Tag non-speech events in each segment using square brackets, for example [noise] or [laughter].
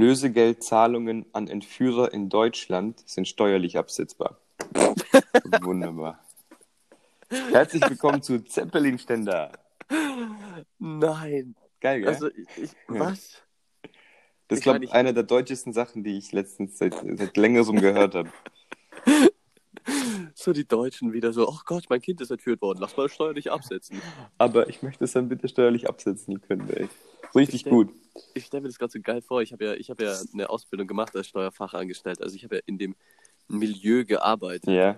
Lösegeldzahlungen an Entführer in Deutschland sind steuerlich absetzbar. [laughs] Wunderbar. Herzlich willkommen zu Zeppelin-Ständer. Nein. Geil, gell? Also, ich, ich, was? das ist, glaube ich, eine der deutschesten Sachen, die ich letztens seit, seit längerem gehört habe. [laughs] So die Deutschen wieder so, oh Gott, mein Kind ist entführt worden, lass mal steuerlich absetzen. Aber ich möchte es dann bitte steuerlich absetzen können, ey. Richtig Ich gut. Ich stelle mir das gerade so geil vor. Ich habe ja, ich habe ja eine Ausbildung gemacht als Steuerfachangestellter. Also ich habe ja in dem Milieu gearbeitet. Ja.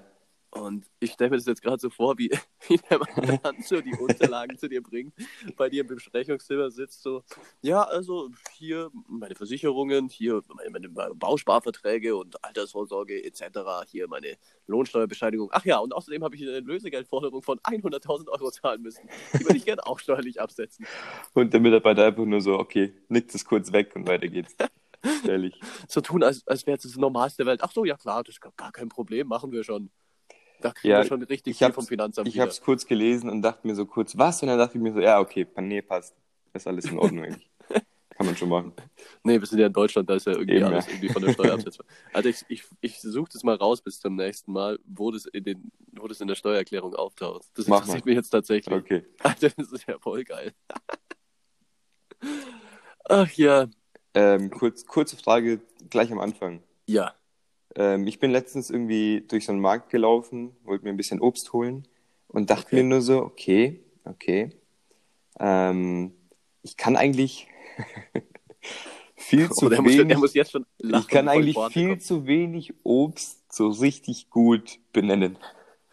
Und ich stelle mir das jetzt gerade so vor, wie, [laughs] wie der Mandant [laughs] so die Unterlagen zu dir bringt, bei dir im Besprechungszimmer sitzt, so, ja, also hier meine Versicherungen, hier meine, meine Bausparverträge und Altersvorsorge etc., hier meine Lohnsteuerbescheinigung. Ach ja, und außerdem habe ich eine Lösegeldforderung von 100.000 Euro zahlen müssen. Die würde ich gerne auch steuerlich absetzen. [laughs] Und der Mitarbeiter einfach nur so, okay, nickt es kurz weg und weiter geht's. Ehrlich. So tun, als, als wäre es das Normalste der Welt. Ach so, ja klar, das ist gar kein Problem, machen wir schon. Da kriegen Ja, wir schon richtig ich viel vom Finanzamt Ich habe es kurz gelesen und dachte mir so kurz, was? Und dann dachte ich mir so, ja, okay, nee, passt. Ist alles in Ordnung eigentlich. [laughs] Kann man schon machen. Nee, wir sind ja in Deutschland, da ist ja irgendwie Eben, alles ja. irgendwie von der Steuer [laughs] absetzbar. Also ich, ich, ich suche das mal raus bis zum nächsten Mal, wo das in, den, wo das in der Steuererklärung auftaucht. Das Mach interessiert mal. mich jetzt tatsächlich. Okay. [laughs] Alter, das ist ja voll geil. Ach ja. Ähm, kurz, kurze Frage gleich am Anfang. Ja. Ähm, ich bin letztens irgendwie durch so einen Markt gelaufen, wollte mir ein bisschen Obst holen und dachte Okay. mir nur so, okay, okay. Ähm, ich kann eigentlich [laughs] viel zu Oh, der, muss, wenig. der muss jetzt schon lachen. ich kann eigentlich viel kommt. zu wenig Obst so richtig gut benennen.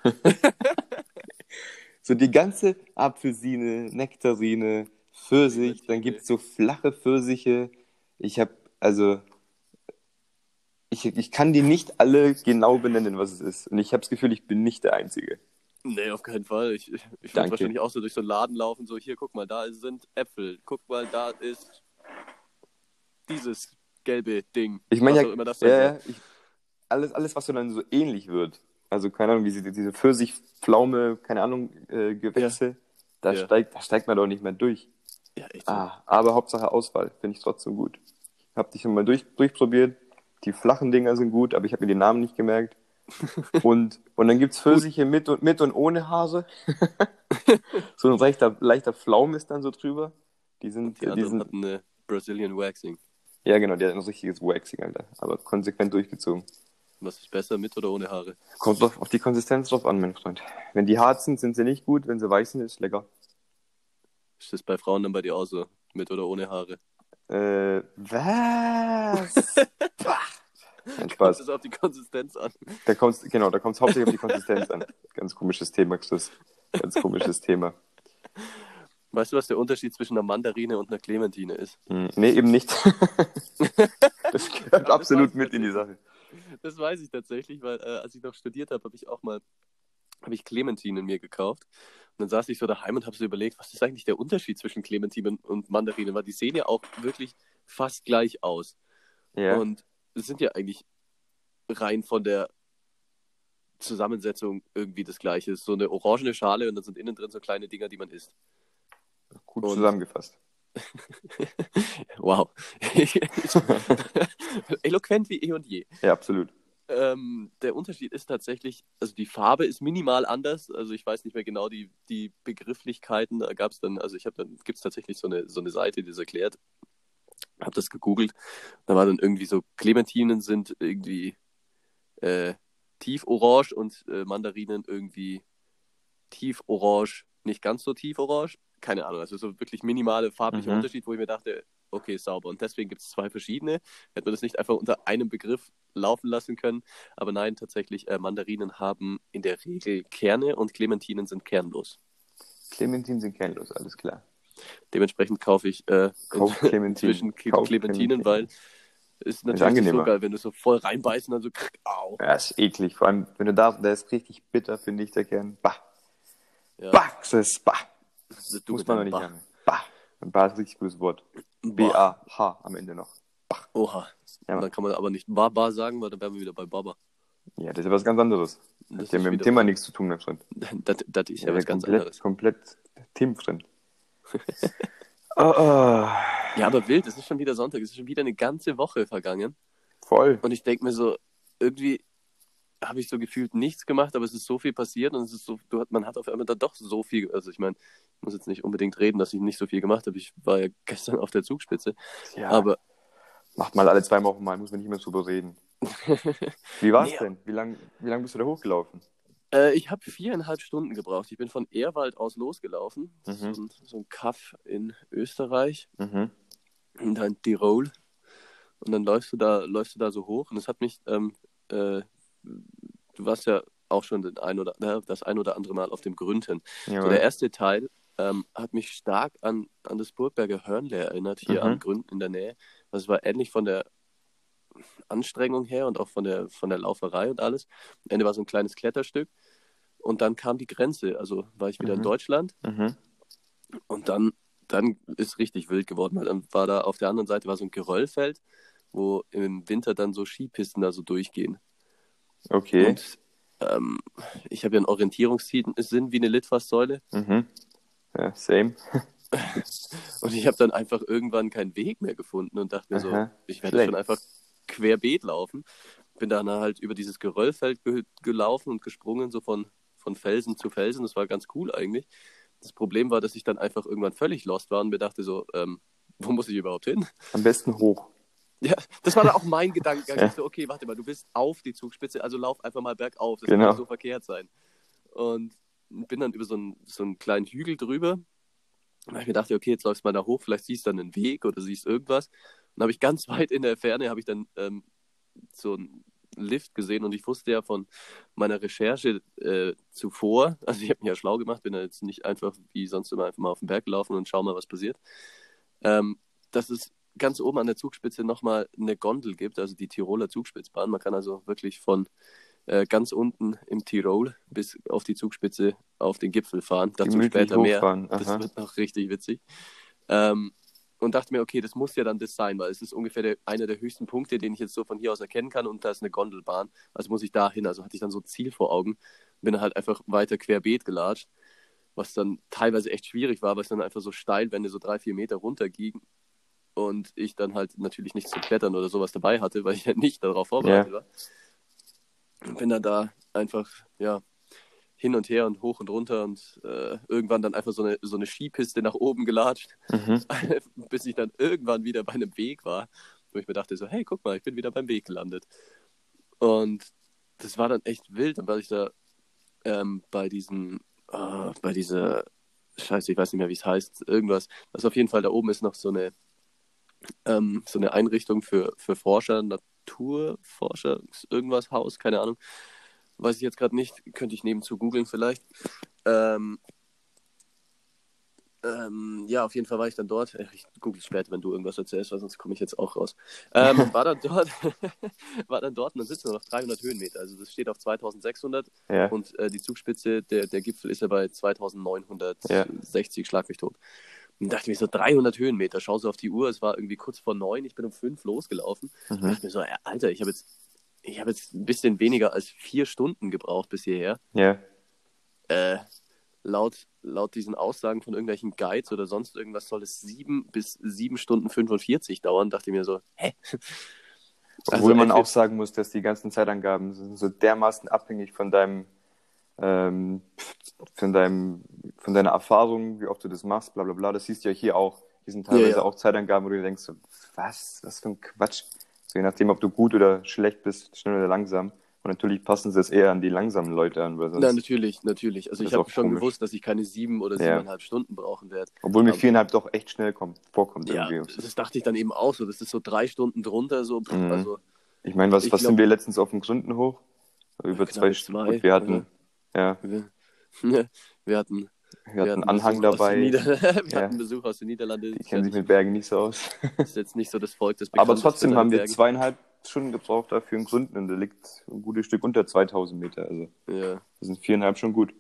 [laughs] so die ganze Apfelsine, Nektarine, Pfirsich, dann gibt's so flache Pfirsiche. Ich habe, also, ich, ich kann die nicht alle genau benennen, was es ist. Und ich habe das Gefühl, ich bin nicht der Einzige. Nee, auf keinen Fall. Ich, ich würde wahrscheinlich auch so durch so einen Laden laufen, so hier, guck mal, da sind Äpfel. Guck mal, da ist dieses gelbe Ding. Ich meine ja, auch immer das ja, ja ich, alles, alles, was so dann so ähnlich wird. Also, keine Ahnung, wie sie, diese Pfirsich, Pflaume, keine Ahnung, äh, Gewächse, da, Ja. steigt, da steigt man doch nicht mehr durch. Ja, echt. Ah, aber Hauptsache Auswahl, finde ich trotzdem gut. Ich habe die schon mal durch, durchprobiert. Die flachen Dinger sind gut, aber ich habe mir die Namen nicht gemerkt. [laughs] Und, und dann gibt's Pfirsiche mit und, mit und ohne Hase. [laughs] so ein leichter, leichter Pflaum ist dann so drüber. Die sind, Die die, sind hatten eine Brazilian Waxing. ja genau, der hat ein richtiges Waxing, Alter. Aber konsequent durchgezogen. Was ist besser, mit oder ohne Haare? Kommt doch auf die Konsistenz drauf an, mein Freund. Wenn die hart sind, sind sie nicht gut. Wenn sie weich sind, ist lecker. Ist das bei Frauen dann bei dir auch so? Mit oder ohne Haare? Äh, was? [laughs] Bah. Nein, [laughs] Kommt Spaß. es auf die Konsistenz an? Da kommt's, genau, da kommt es hauptsächlich auf die Konsistenz an. Ganz komisches Thema, Chris. Ganz komisches Thema. Weißt du, was der Unterschied zwischen einer Mandarine und einer Clementine ist? Hm, nee, eben nicht. [laughs] das gehört das absolut weiß mit in die Sache. Das weiß ich tatsächlich, weil äh, als ich noch studiert habe, habe ich auch mal habe ich Clementinen mir gekauft. Und dann saß ich so daheim und habe so überlegt, was ist eigentlich der Unterschied zwischen Clementinen und Mandarinen? Weil die sehen ja auch wirklich fast gleich aus. Ja. Und sind ja eigentlich rein von der Zusammensetzung irgendwie das Gleiche. So eine orangene Schale und dann sind innen drin so kleine Dinger, die man isst. Gut und- zusammengefasst. [laughs] Wow. [laughs] Eloquent wie eh und je. Ja, absolut. Ähm, der Unterschied ist tatsächlich, also die Farbe ist minimal anders. Also ich weiß nicht mehr genau die, die Begrifflichkeiten. Da gab es dann, also ich habe dann, gibt es tatsächlich so eine, so eine Seite, die das erklärt. Habe das gegoogelt. Da war dann irgendwie so, Clementinen sind irgendwie äh, tieforange und äh, Mandarinen irgendwie tieforange, nicht ganz so tieforange. Keine Ahnung, also so wirklich minimale farbliche Mhm. Unterschied, wo ich mir dachte, okay, sauber. Und deswegen gibt es zwei verschiedene. Hätte man das nicht einfach unter einem Begriff laufen lassen können. Aber nein, tatsächlich, äh, Mandarinen haben in der Regel Kerne und Clementinen sind kernlos. Clementinen sind kernlos, alles klar. Dementsprechend kaufe ich äh, Kauf [laughs] Clementinen. zwischen Kauf Clementinen, Clementinen. weil es ist natürlich angenehmer. so geil, wenn du so voll reinbeißt und dann so, krrk, au. Ja, ist eklig. Vor allem, wenn du da, der ist richtig bitter, finde ich, der Kern. Bah. Ja, Bah, das ist bah. also du Muss man deinem nicht Bach. haben. Bah. Bah ist ein richtig gutes Wort. Bah. B-A-H am Ende noch. Oha. Ja. Und dann kann man aber nicht Baba sagen, weil dann wären wir wieder bei Baba. Ja, das ist ja was ganz anderes. Das Hat ja ist mit dem Thema nichts zu tun, mein Freund. [laughs] Das, das ist ja, was ganz komplett, anderes. komplett themenfremd. Oh, oh. Ja, aber wild, es ist schon wieder Sonntag, es ist schon wieder eine ganze Woche vergangen. Voll. Und ich denke mir so, irgendwie habe ich so gefühlt nichts gemacht, aber es ist so viel passiert und es ist so, du, man hat auf einmal da doch so viel, also ich meine, ich muss jetzt nicht unbedingt reden, dass ich nicht so viel gemacht habe. Ich war ja [laughs] gestern auf der Zugspitze, Ja, aber macht mal alle zwei Wochen mal, muss man nicht mehr drüber reden. [laughs] Wie war's Nee. denn? Wie lang, wie lang bist du da hochgelaufen? Äh, ich habe viereinhalb Stunden gebraucht. Ich bin von Ehrwald aus losgelaufen, Das ist Mhm. so, ein, so ein Kaff in Österreich. Mhm. und dann Tirol. Und dann läufst du da, läufst du da so hoch. Und es hat mich, ähm, äh, du warst ja auch schon den ein oder, äh, das ein oder andere Mal auf dem Grünten. Ja, So der erste Teil ähm, hat mich stark an, an das Burgberger Hörnle erinnert, hier Mhm. am Gründen in der Nähe. Also es war ähnlich von der Anstrengung her und auch von der, von der Lauferei und alles. Am Ende war so ein kleines Kletterstück. Und dann kam die Grenze. Also war ich wieder in Mhm. Deutschland. mhm. Und dann, dann ist richtig wild geworden, weil dann war da auf der anderen Seite war so ein Geröllfeld, wo im Winter dann so Skipisten da so durchgehen. Okay. Und ähm, ich habe ja einen Orientierungssinn wie eine Litfaßsäule Mhm. Ja, same. [laughs] und ich habe dann einfach irgendwann keinen Weg mehr gefunden und dachte mir so, Aha. ich werde schon einfach querbeet laufen. Bin dann halt über dieses Geröllfeld ge gelaufen und gesprungen, so von, von Felsen zu Felsen. Das war ganz cool eigentlich. Das Problem war, dass ich dann einfach irgendwann völlig lost war und mir dachte so, ähm, [laughs] wo muss ich überhaupt hin? Am besten hoch. Ja, das war dann auch mein Gedankengang. [laughs] Ja. Ich so, okay, warte mal, du bist auf die Zugspitze, also lauf einfach mal bergauf. Das Genau. kann so verkehrt sein. Und bin dann über so einen, so einen kleinen Hügel drüber. Und ich mir gedacht, okay, jetzt läufst du mal da hoch, vielleicht siehst du dann einen Weg oder siehst irgendwas. Dann habe ich ganz [laughs] weit in der Ferne, habe ich dann ähm, so einen Lift gesehen und ich wusste ja von meiner Recherche äh, zuvor, [laughs] also ich habe mich ja schlau gemacht, bin ja jetzt nicht einfach wie sonst immer einfach mal auf den Berg gelaufen und schau mal, was passiert, ähm, dass es ganz oben an der Zugspitze nochmal eine Gondel gibt, also die Tiroler Zugspitzbahn. Man kann also wirklich von äh, ganz unten im Tirol bis auf die Zugspitze auf den Gipfel fahren. Dazu Gemütlich später mehr. Das wird noch richtig witzig. Ähm, und dachte mir, okay, das muss ja dann das sein, weil es ist ungefähr der, einer der höchsten Punkte, den ich jetzt so von hier aus erkennen kann und da ist eine Gondelbahn. Also muss ich da hin. Also hatte ich dann so ein Ziel vor Augen. Bin dann halt einfach weiter querbeet gelatscht, was dann teilweise echt schwierig war, weil es dann einfach so Steilwände so drei, vier Meter runterging und ich dann halt natürlich nichts zum Klettern oder sowas dabei hatte, weil ich ja [laughs] nicht darauf vorbereitet war. Und bin dann da einfach, ja, hin und her und hoch und runter und äh, irgendwann dann einfach so eine, so eine Skipiste nach oben gelatscht, Mhm. [laughs] bis ich dann irgendwann wieder bei einem Weg war, wo ich mir dachte so, hey, guck mal, ich bin wieder beim Weg gelandet. Und das war dann echt wild, dann war ich da ähm, bei diesem, äh, bei dieser, scheiße, ich weiß nicht mehr, wie es heißt, irgendwas, was auf jeden Fall da oben ist noch so eine, ähm, so eine Einrichtung für, für Forscher, Naturforscher, irgendwas, Haus, keine Ahnung. Weiß ich jetzt gerade nicht, könnte ich nebenzu googeln vielleicht. Ähm, ähm, ja, auf jeden Fall war ich dann dort. Äh, Ich google später, wenn du irgendwas erzählst, weil sonst komme ich jetzt auch raus. Ähm, [laughs] war dann dort, [laughs] war dann dort und dann sitzen wir noch 300 Höhenmeter. Also das steht auf 2600 Ja. und äh, die Zugspitze, der, der Gipfel ist ja bei 2960, schlag mich tot. Und dachte mir so 300 Höhenmeter, schau so auf die Uhr, es war irgendwie kurz vor neun, ich bin um fünf losgelaufen. Und Mhm. dachte mir so, ja, Alter, ich habe jetzt, ich habe jetzt ein bisschen weniger als vier Stunden gebraucht bis hierher. Ja. Äh, laut, laut diesen Aussagen von irgendwelchen Guides oder sonst irgendwas soll es sieben bis sieben Stunden 45 dauern. Dachte ich mir so, hä? Also Obwohl man entweder- auch sagen muss, dass die ganzen Zeitangaben sind so dermaßen abhängig von deinem, ähm, von deinem, von deiner Erfahrung, wie oft du das machst, bla bla bla. Das siehst du ja hier auch. Hier sind teilweise Ja, ja. auch Zeitangaben, wo du denkst, so, was, was für ein Quatsch. So, je nachdem, ob du gut oder schlecht bist, schnell oder langsam. Und natürlich passen sie es eher an die langsamen Leute an, weil sonst, Na, natürlich, natürlich. Also ich habe schon komisch. gewusst, dass ich keine sieben oder Ja. siebeneinhalb Stunden brauchen werde. obwohl mir viereinhalb doch echt schnell kommt, vorkommt Ja, irgendwie. das dachte ich dann eben auch so. Das ist so drei Stunden drunter, so. Mhm. Also, Ich meine, was, Ich was glaub- sind wir letztens auf dem Gründen hoch? Über zwei zwei, Stunden. Wir hatten, ja, wir, [laughs] wir hatten, [laughs] wir hatten Anhang Besuch dabei. wir Ja. hatten Besuch aus den Niederlanden. Die kennen sich mit Bergen nicht so aus. [laughs] ist jetzt nicht so das Volk, das Aber trotzdem haben wir zweieinhalb Stunden gebraucht dafür in Gründen und der liegt ein gutes Stück unter 2000 Meter. Also Ja, das sind viereinhalb schon gut.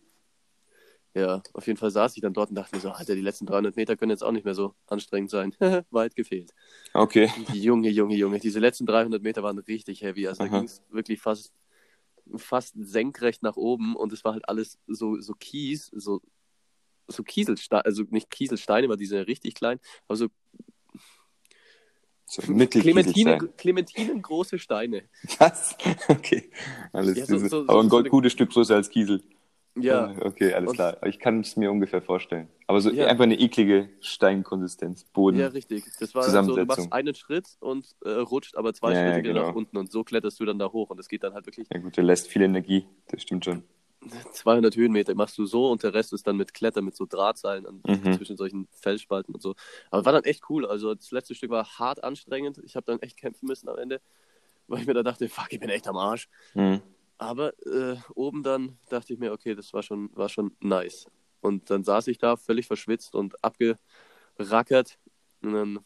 ja, auf jeden Fall saß ich dann dort und dachte mir so, Alter, die letzten 300 Meter können jetzt auch nicht mehr so anstrengend sein. [laughs] Weit gefehlt. Okay. Junge, Junge, Junge. Diese letzten 300 Meter waren richtig heavy. Also da Aha. ging es wirklich fast, fast senkrecht nach oben und es war halt alles so, so Kies, so so Kieselsteine, also nicht Kieselsteine, aber die sind ja richtig klein, aber so So Clementinen, Clementinen große Steine. Was? [laughs] Okay. Alles Ja, so- diese- so- aber ein gutes Stück größer als Kiesel. Ja, Ah, Okay, alles Und- klar. Ich kann es mir ungefähr vorstellen. Aber so Ja. einfach eine eklige Steinkonsistenz. Boden. ja, richtig. Das war so, du machst einen Schritt und äh, rutscht aber zwei Ja, ja, Schritte wieder genau. nach unten und so kletterst du dann da hoch und es geht dann halt wirklich Ja gut, der lässt viel Energie. Das stimmt schon. 200 Höhenmeter machst du so und der Rest ist dann mit Klettern, mit so Drahtseilen an, Mhm. zwischen solchen Felsspalten und so. Aber war dann echt cool. Also das letzte Stück war hart anstrengend. Ich habe dann echt kämpfen müssen am Ende, weil ich mir da dachte, fuck, ich bin echt am Arsch. Mhm. Aber äh, oben dann dachte ich mir, okay, das war schon, war schon nice. Und dann saß ich da völlig verschwitzt und abgerackert. Und dann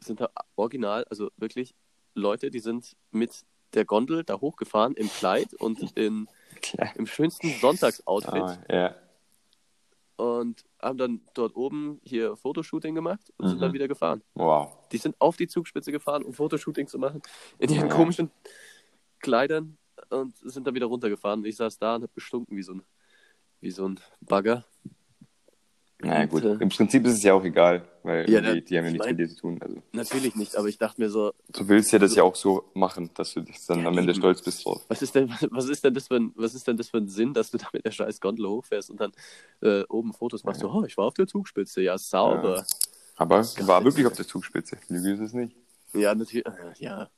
sind da original, also wirklich Leute, die sind mit der Gondel da hochgefahren im Kleid und [laughs] in, Klar. im schönsten Sonntagsoutfit Ah, ja. und haben dann dort oben hier Fotoshooting gemacht und sind Mhm. dann wieder gefahren. Wow. Die sind auf die Zugspitze gefahren, um Fotoshooting zu machen, in ihren Ja. komischen Kleidern und sind dann wieder runtergefahren. Und ich saß da und habe gestunken wie so ein, wie so ein Bagger. Naja, gut. Im Prinzip ist es ja auch egal, weil Ja, die, die haben ja ich nichts mein- mit dir zu tun. Also, Natürlich nicht, aber ich dachte mir so, du willst ja das ja auch so machen, dass du dich dann Ja, am Ende stolz bist drauf. was ist denn, was ist denn das für ein, was ist denn das für ein Sinn, dass du da mit der scheiß Gondel hochfährst und dann äh, oben Fotos machst? So, oh, ich war auf der Zugspitze, ja, sauber. Aber es war wirklich auf der Zugspitze. Lüge ist es nicht. Ja, natürlich, äh, ja.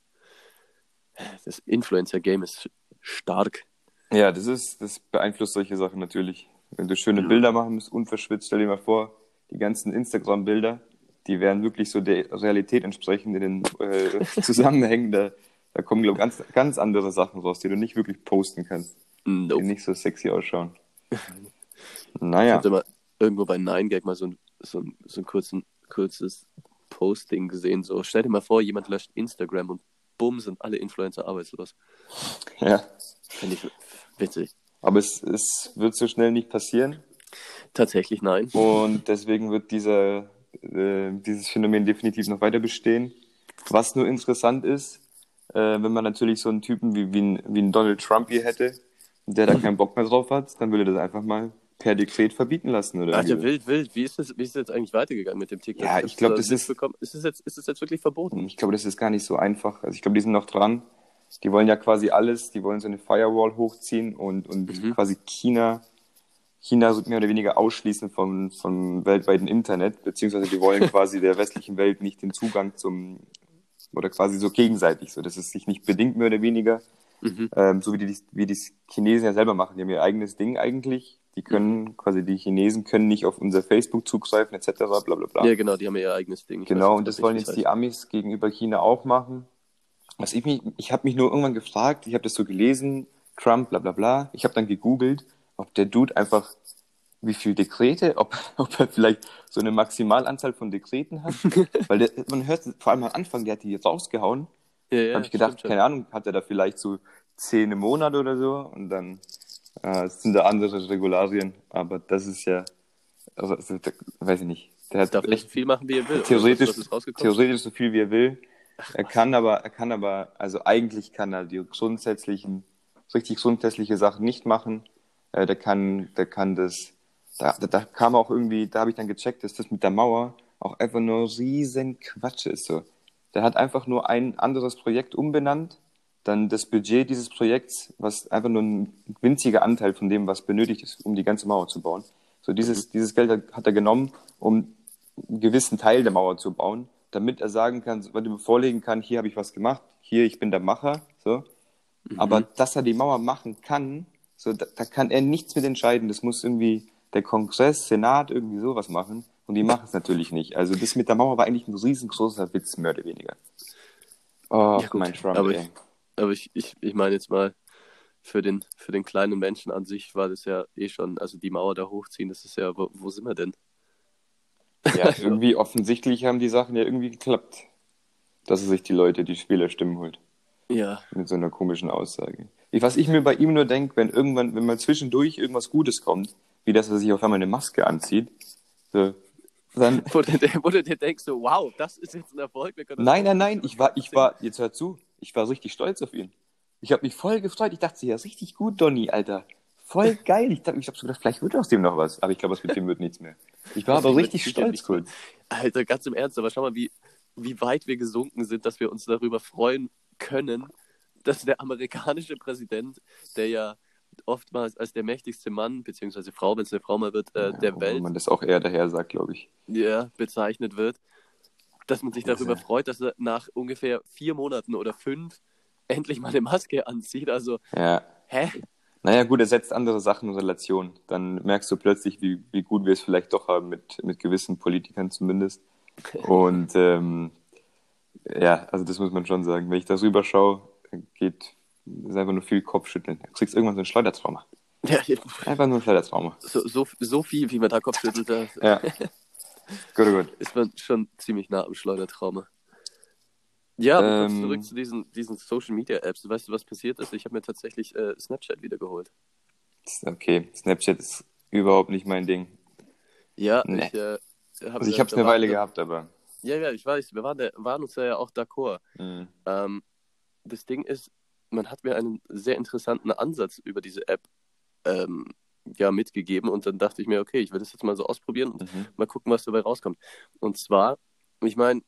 Das Influencer-Game ist stark. Ja, das ist, das beeinflusst solche Sachen natürlich. Wenn du schöne Ja. Bilder machen musst, unverschwitzt, stell dir mal vor, die ganzen Instagram-Bilder, die werden wirklich so der Realität entsprechend in den äh, [laughs] Zusammenhängen. Da, da kommen, glaube ich, ganz, ganz andere Sachen raus, die du nicht wirklich posten kannst, die Nope. nicht so sexy ausschauen. [laughs] Ich Naja, habe mal irgendwo bei 9gag mal so ein, so ein, so ein kurzen, kurzes Posting gesehen. So, stell dir mal vor, jemand löscht Instagram und bumm, sind alle Influencer arbeitslos. ja. Finde ich witzig. Aber es, es wird so schnell nicht passieren. Tatsächlich nein. Und deswegen wird dieser, äh, dieses Phänomen definitiv noch weiter bestehen. Was nur interessant ist, äh, wenn man natürlich so einen Typen wie, wie, ein, wie ein Donald Trump hier hätte, der da keinen Bock mehr drauf hat, dann würde er das einfach mal per Dekret verbieten lassen. Oder Alter, wild, wild. Wie ist, das, wie ist das jetzt eigentlich weitergegangen mit dem TikTok? Ja, ich glaub, da das ist-. Ist es jetzt, ist es jetzt wirklich verboten? Ich glaube, das ist gar nicht so einfach. Also ich glaube, die sind noch dran. Die wollen ja quasi alles, die wollen so eine Firewall hochziehen und, und Mhm. quasi China, China so mehr oder weniger ausschließen vom, vom weltweiten Internet, beziehungsweise die wollen [laughs] quasi der westlichen Welt nicht den Zugang zum, oder quasi so gegenseitig, so dass es sich nicht bedingt mehr oder weniger, Mhm. ähm, so wie die, wie die Chinesen ja selber machen. Die haben ihr eigenes Ding eigentlich. Die können, Mhm. quasi die Chinesen können nicht auf unser Facebook zugreifen, etc., bla bla bla. Ja, genau, die haben ja ihr eigenes Ding. Ich Genau, und das wollen jetzt heißt. die Amis gegenüber China auch machen. Was ich mich, ich habe mich nur irgendwann gefragt, ich habe das so gelesen, Trump, bla bla bla. Ich habe dann gegoogelt, ob der Dude einfach wie viel Dekrete, ob, [laughs] ob er vielleicht so eine Maximalanzahl von Dekreten hat. [laughs] Weil der, man hört vor allem am Anfang, der hat die jetzt rausgehauen. Ja, ja, habe ich gedacht, keine Ahnung, hat er da vielleicht so zehn im Monat oder so und dann äh, sind da andere Regularien. Aber das ist ja, also, also, weiß ich nicht. Der hat Darf nicht viel machen, wie er will. theoretisch, theoretisch so viel wie er will. Er kann aber, er kann aber, also eigentlich kann er die grundsätzlichen, richtig grundsätzliche Sachen nicht machen. Äh, der kann, der kann das, da, da, da kam auch irgendwie, da habe ich dann gecheckt, dass das mit der Mauer auch einfach nur riesen Quatsch ist. So. Der hat einfach nur ein anderes Projekt umbenannt, dann das Budget dieses Projekts, was einfach nur ein winziger Anteil von dem, was benötigt ist, um die ganze Mauer zu bauen. So dieses, dieses Geld hat er genommen, um einen gewissen Teil der Mauer zu bauen, damit er sagen kann, er vorlegen kann, hier habe ich was gemacht, hier, ich bin der Macher, so. Aber dass er die Mauer machen kann, so, da, da kann er nichts mit entscheiden. Das muss irgendwie der Kongress, Senat irgendwie sowas machen. Und die machen es natürlich nicht. Also das mit der Mauer war eigentlich ein riesengroßer Witz, mehr oder weniger. Oh, Ja, mein Trump, aber ich, aber ich, ich, ich meine jetzt mal, für den, für den kleinen Menschen an sich war das ja eh schon, also die Mauer da hochziehen, das ist ja, wo, wo sind wir denn? Ja, irgendwie offensichtlich haben die Sachen ja irgendwie geklappt. Dass er sich die Leute, die Spielerstimmen holt. Ja, Mit so einer komischen Aussage. Ich, was ich mir bei ihm nur denke, wenn irgendwann, wenn mal zwischendurch irgendwas Gutes kommt, wie dass er sich auf einmal eine Maske anzieht, so, dann, [laughs] wo du, wo du dir denkst, so, wow, das ist jetzt ein Erfolg. nein, nein, nein, ich war, ich war, jetzt hör zu, ich war richtig stolz auf ihn. Ich habe mich voll gefreut. Ich dachte, ja, richtig gut, Donny, Alter. Voll geil. Ich glaube, ich hab so gedacht, vielleicht wird aus dem noch was. Aber ich glaube, aus dem wird nichts mehr. Ich war aber richtig stolz kurz. Alter, ganz im Ernst, aber schau mal, wie, wie weit wir gesunken sind, dass wir uns darüber freuen können, dass der amerikanische Präsident, der ja oftmals als der mächtigste Mann, beziehungsweise Frau, wenn es eine Frau mal wird, äh, Ja, der Welt man das auch eher daher sagt, glaube ich. ja, bezeichnet wird, dass man sich darüber freut, dass er nach ungefähr vier Monaten oder fünf endlich mal eine Maske anzieht. Also, Ja. hä? Naja, gut, er setzt andere Sachen in Relation. Dann merkst du plötzlich, wie, wie gut wir es vielleicht doch haben, mit, mit gewissen Politikern zumindest. Und ähm, ja, also das muss man schon sagen. Wenn ich da rüber schaue, geht ist einfach nur viel Kopfschütteln. Du kriegst irgendwann so ein Schleudertrauma. Ja, Einfach nur ein Schleudertrauma. so, so, so viel, wie man da Kopfschüttelt, Ja. gut, gut. ist man schon ziemlich nah am Schleudertrauma. Ja, aber kurz Ähm. zurück zu diesen, diesen Social Media Apps. Weißt du, was passiert ist? Ich habe mir tatsächlich äh, Snapchat wiedergeholt. Okay, Snapchat ist überhaupt nicht mein Ding. Ja, Nee. ich äh, habe Also ich habe es eine Weile gehabt, aber. Ja, ja, ich weiß, wir waren, der, waren uns ja auch d'accord. mh. Ähm, das Ding ist, man hat mir einen sehr interessanten Ansatz über diese App ähm, ja, mitgegeben und dann dachte ich mir, okay, ich will das jetzt mal so ausprobieren und Mhm. mal gucken, was dabei rauskommt. Und zwar, ich meine,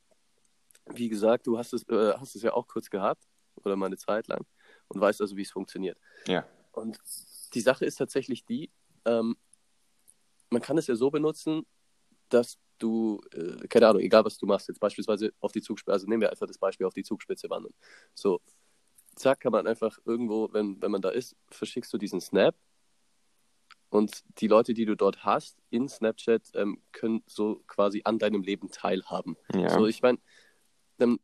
wie gesagt, du hast es, äh, hast es ja auch kurz gehabt oder mal eine Zeit lang und weißt also, wie es funktioniert. Ja. Und die Sache ist tatsächlich die, ähm, man kann es ja so benutzen, dass du, äh, keine Ahnung, egal was du machst, jetzt beispielsweise auf die Zugspitze, also nehmen wir einfach das Beispiel auf die Zugspitze wandern. So, zack, kann man einfach irgendwo, wenn, wenn man da ist, verschickst du diesen Snap und die Leute, die du dort hast in Snapchat, ähm, können so quasi an deinem Leben teilhaben. Ja. So, ich meine, dann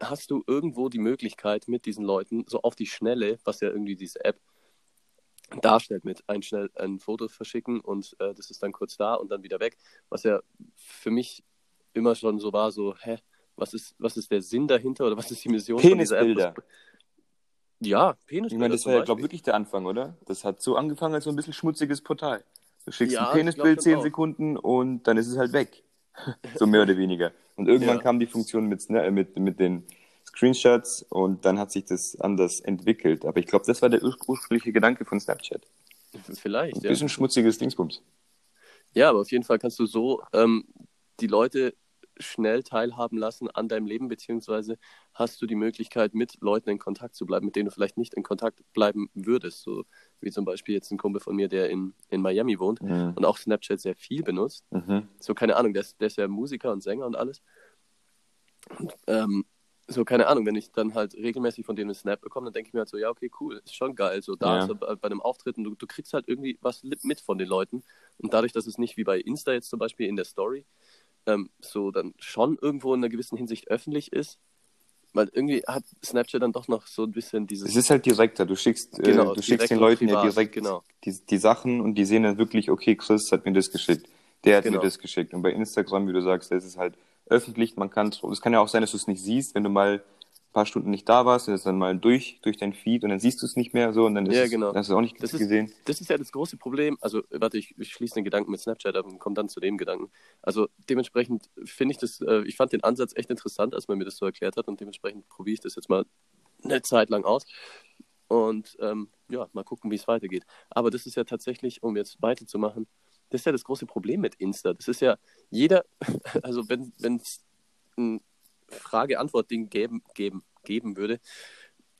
hast du irgendwo die Möglichkeit mit diesen Leuten so auf die Schnelle, was ja irgendwie diese App darstellt, mit ein schnell ein Foto verschicken und äh, das ist dann kurz da und dann wieder weg, was ja für mich immer schon so war, so, hä, was ist, was ist der Sinn dahinter oder was ist die Mission von dieser App? Penisbilder. Ja, Ich Penisbilder. meine, das war ja, glaube ich, wirklich der Anfang, oder? Das hat so angefangen als so ein bisschen schmutziges Portal. Du schickst Ja, ein ich Penisbild schon 10 auch. Sekunden und dann ist es halt weg. [laughs] so mehr oder weniger. Und irgendwann Ja. kam die Funktion mit, äh, mit, mit den Screenshots und dann hat sich das anders entwickelt. Aber ich glaube, das war der ur ursprüngliche Gedanke von Snapchat. Vielleicht, Ein ja. bisschen schmutziges Dingsbums. Ja, aber auf jeden Fall kannst du so ähm, die Leute schnell teilhaben lassen an deinem Leben, beziehungsweise hast du die Möglichkeit, mit Leuten in Kontakt zu bleiben, mit denen du vielleicht nicht in Kontakt bleiben würdest. So wie zum Beispiel jetzt ein Kumpel von mir, der in, in Miami wohnt Mhm. und auch Snapchat sehr viel benutzt. Mhm. So, keine Ahnung, der ist, der ist ja Musiker und Sänger und alles. Und, ähm, so, keine Ahnung, wenn ich dann halt regelmäßig von denen einen Snap bekomme, dann denke ich mir halt so, ja, okay, cool, ist schon geil. So, da Ja. er bei, bei einem Auftritt und du, du kriegst halt irgendwie was mit von den Leuten. Und dadurch, dass es nicht wie bei Insta jetzt zum Beispiel in der Story ähm, so dann schon irgendwo in einer gewissen Hinsicht öffentlich ist, weil irgendwie hat Snapchat dann doch noch so ein bisschen dieses. Es ist halt direkter. Du schickst, Genau, äh, du direkt schickst den Leuten ja privat, direkt genau. die, die Sachen und die sehen dann wirklich, okay, Chris hat mir das geschickt. Der hat Genau. mir das geschickt. Und bei Instagram, wie du sagst, ist es halt öffentlich. Man kann, es kann ja auch sein, dass du es nicht siehst, wenn du mal paar Stunden nicht da warst, dann ist dann mal durch, durch dein Feed und dann siehst du es nicht mehr so und dann ist Ja, es, genau. hast du es auch nicht Das ist- gesehen. Das ist ja das große Problem. Also, warte, ich, ich schließe den Gedanken mit Snapchat ab und komme dann zu dem Gedanken. Also, dementsprechend finde ich das, äh, ich fand den Ansatz echt interessant, als man mir das so erklärt hat und dementsprechend probiere ich das jetzt mal eine Zeit lang aus. Und ähm, ja, mal gucken, wie es weitergeht. Aber das ist ja tatsächlich, um jetzt weiterzumachen, das ist ja das große Problem mit Insta. Das ist ja jeder, [laughs] also wenn es ein Frage-Antwort-Ding geben, geben, geben würde,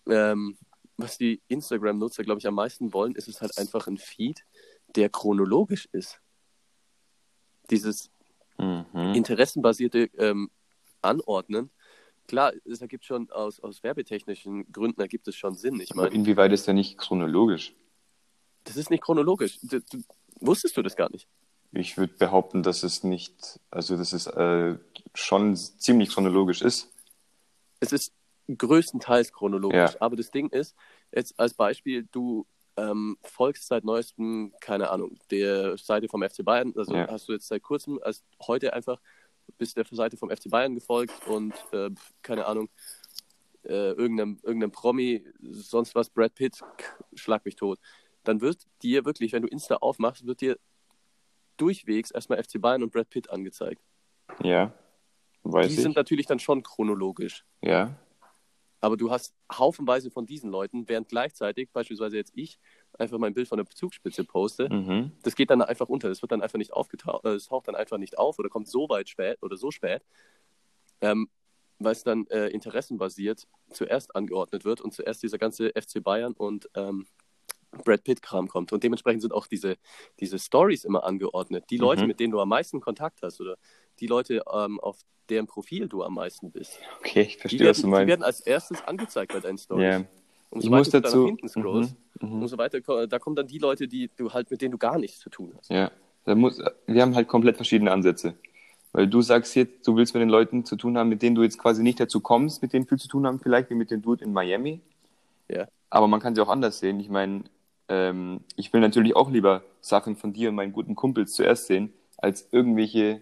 ähm, was die Instagram-Nutzer, glaube ich, am meisten wollen, ist es halt einfach ein Feed, der chronologisch ist. Dieses Mhm. interessenbasierte ähm, Anordnen, klar, es ergibt schon aus, aus werbetechnischen Gründen ergibt es schon Sinn. Ich meine, inwieweit ist der nicht chronologisch? das ist nicht chronologisch. Du, du, wusstest du das gar nicht? Ich würde behaupten, dass es nicht, also dass es äh, schon ziemlich chronologisch ist. Es ist größtenteils chronologisch, Ja. aber das Ding ist, jetzt als Beispiel, du ähm, folgst seit neuestem, keine Ahnung, der Seite vom FC Bayern, also Ja. hast du jetzt seit kurzem, als heute einfach bist der Seite vom FC Bayern gefolgt und äh, keine Ahnung, äh, irgendeinem, irgendeinem Promi, sonst was, Brad Pitt, schlag mich tot. Dann wird dir wirklich, wenn du Insta aufmachst, wird dir durchwegs erstmal FC Bayern und Brad Pitt angezeigt. Ja, weiß Die ich. sind natürlich dann schon chronologisch. ja. Aber du hast haufenweise von diesen Leuten, während gleichzeitig, beispielsweise jetzt ich, einfach mein Bild von der Zugspitze poste. Mhm. Das geht dann einfach unter. Das wird dann einfach nicht aufgetaucht, äh, es taucht dann einfach nicht auf oder kommt so weit spät oder so spät, ähm, weil es dann äh, interessenbasiert zuerst angeordnet wird und zuerst dieser ganze FC Bayern und ähm, Brad Pitt-Kram kommt. Und dementsprechend sind auch diese, diese Stories immer angeordnet. Die Leute, Mhm. mit denen du am meisten Kontakt hast oder die Leute, ähm, auf deren Profil du am meisten bist, Okay, ich die verstehe, werden, was du die meinst. werden als erstes angezeigt bei deinen Stories. Ja. Umso Ich weiter muss dazu. nach hinten scrollst, Mhm. Mhm. umso weiter, da kommen dann die Leute, die du halt, mit denen du gar nichts zu tun hast. Ja, da muss, wir haben halt komplett verschiedene Ansätze. Weil du sagst jetzt, du willst mit den Leuten zu tun haben, mit denen du jetzt quasi nicht dazu kommst, mit denen viel zu tun haben, vielleicht wie mit dem Dude in Miami. Ja. Aber man kann sie auch anders sehen. Ich meine, ähm, ich will natürlich auch lieber Sachen von dir und meinen guten Kumpels zuerst sehen, als irgendwelche,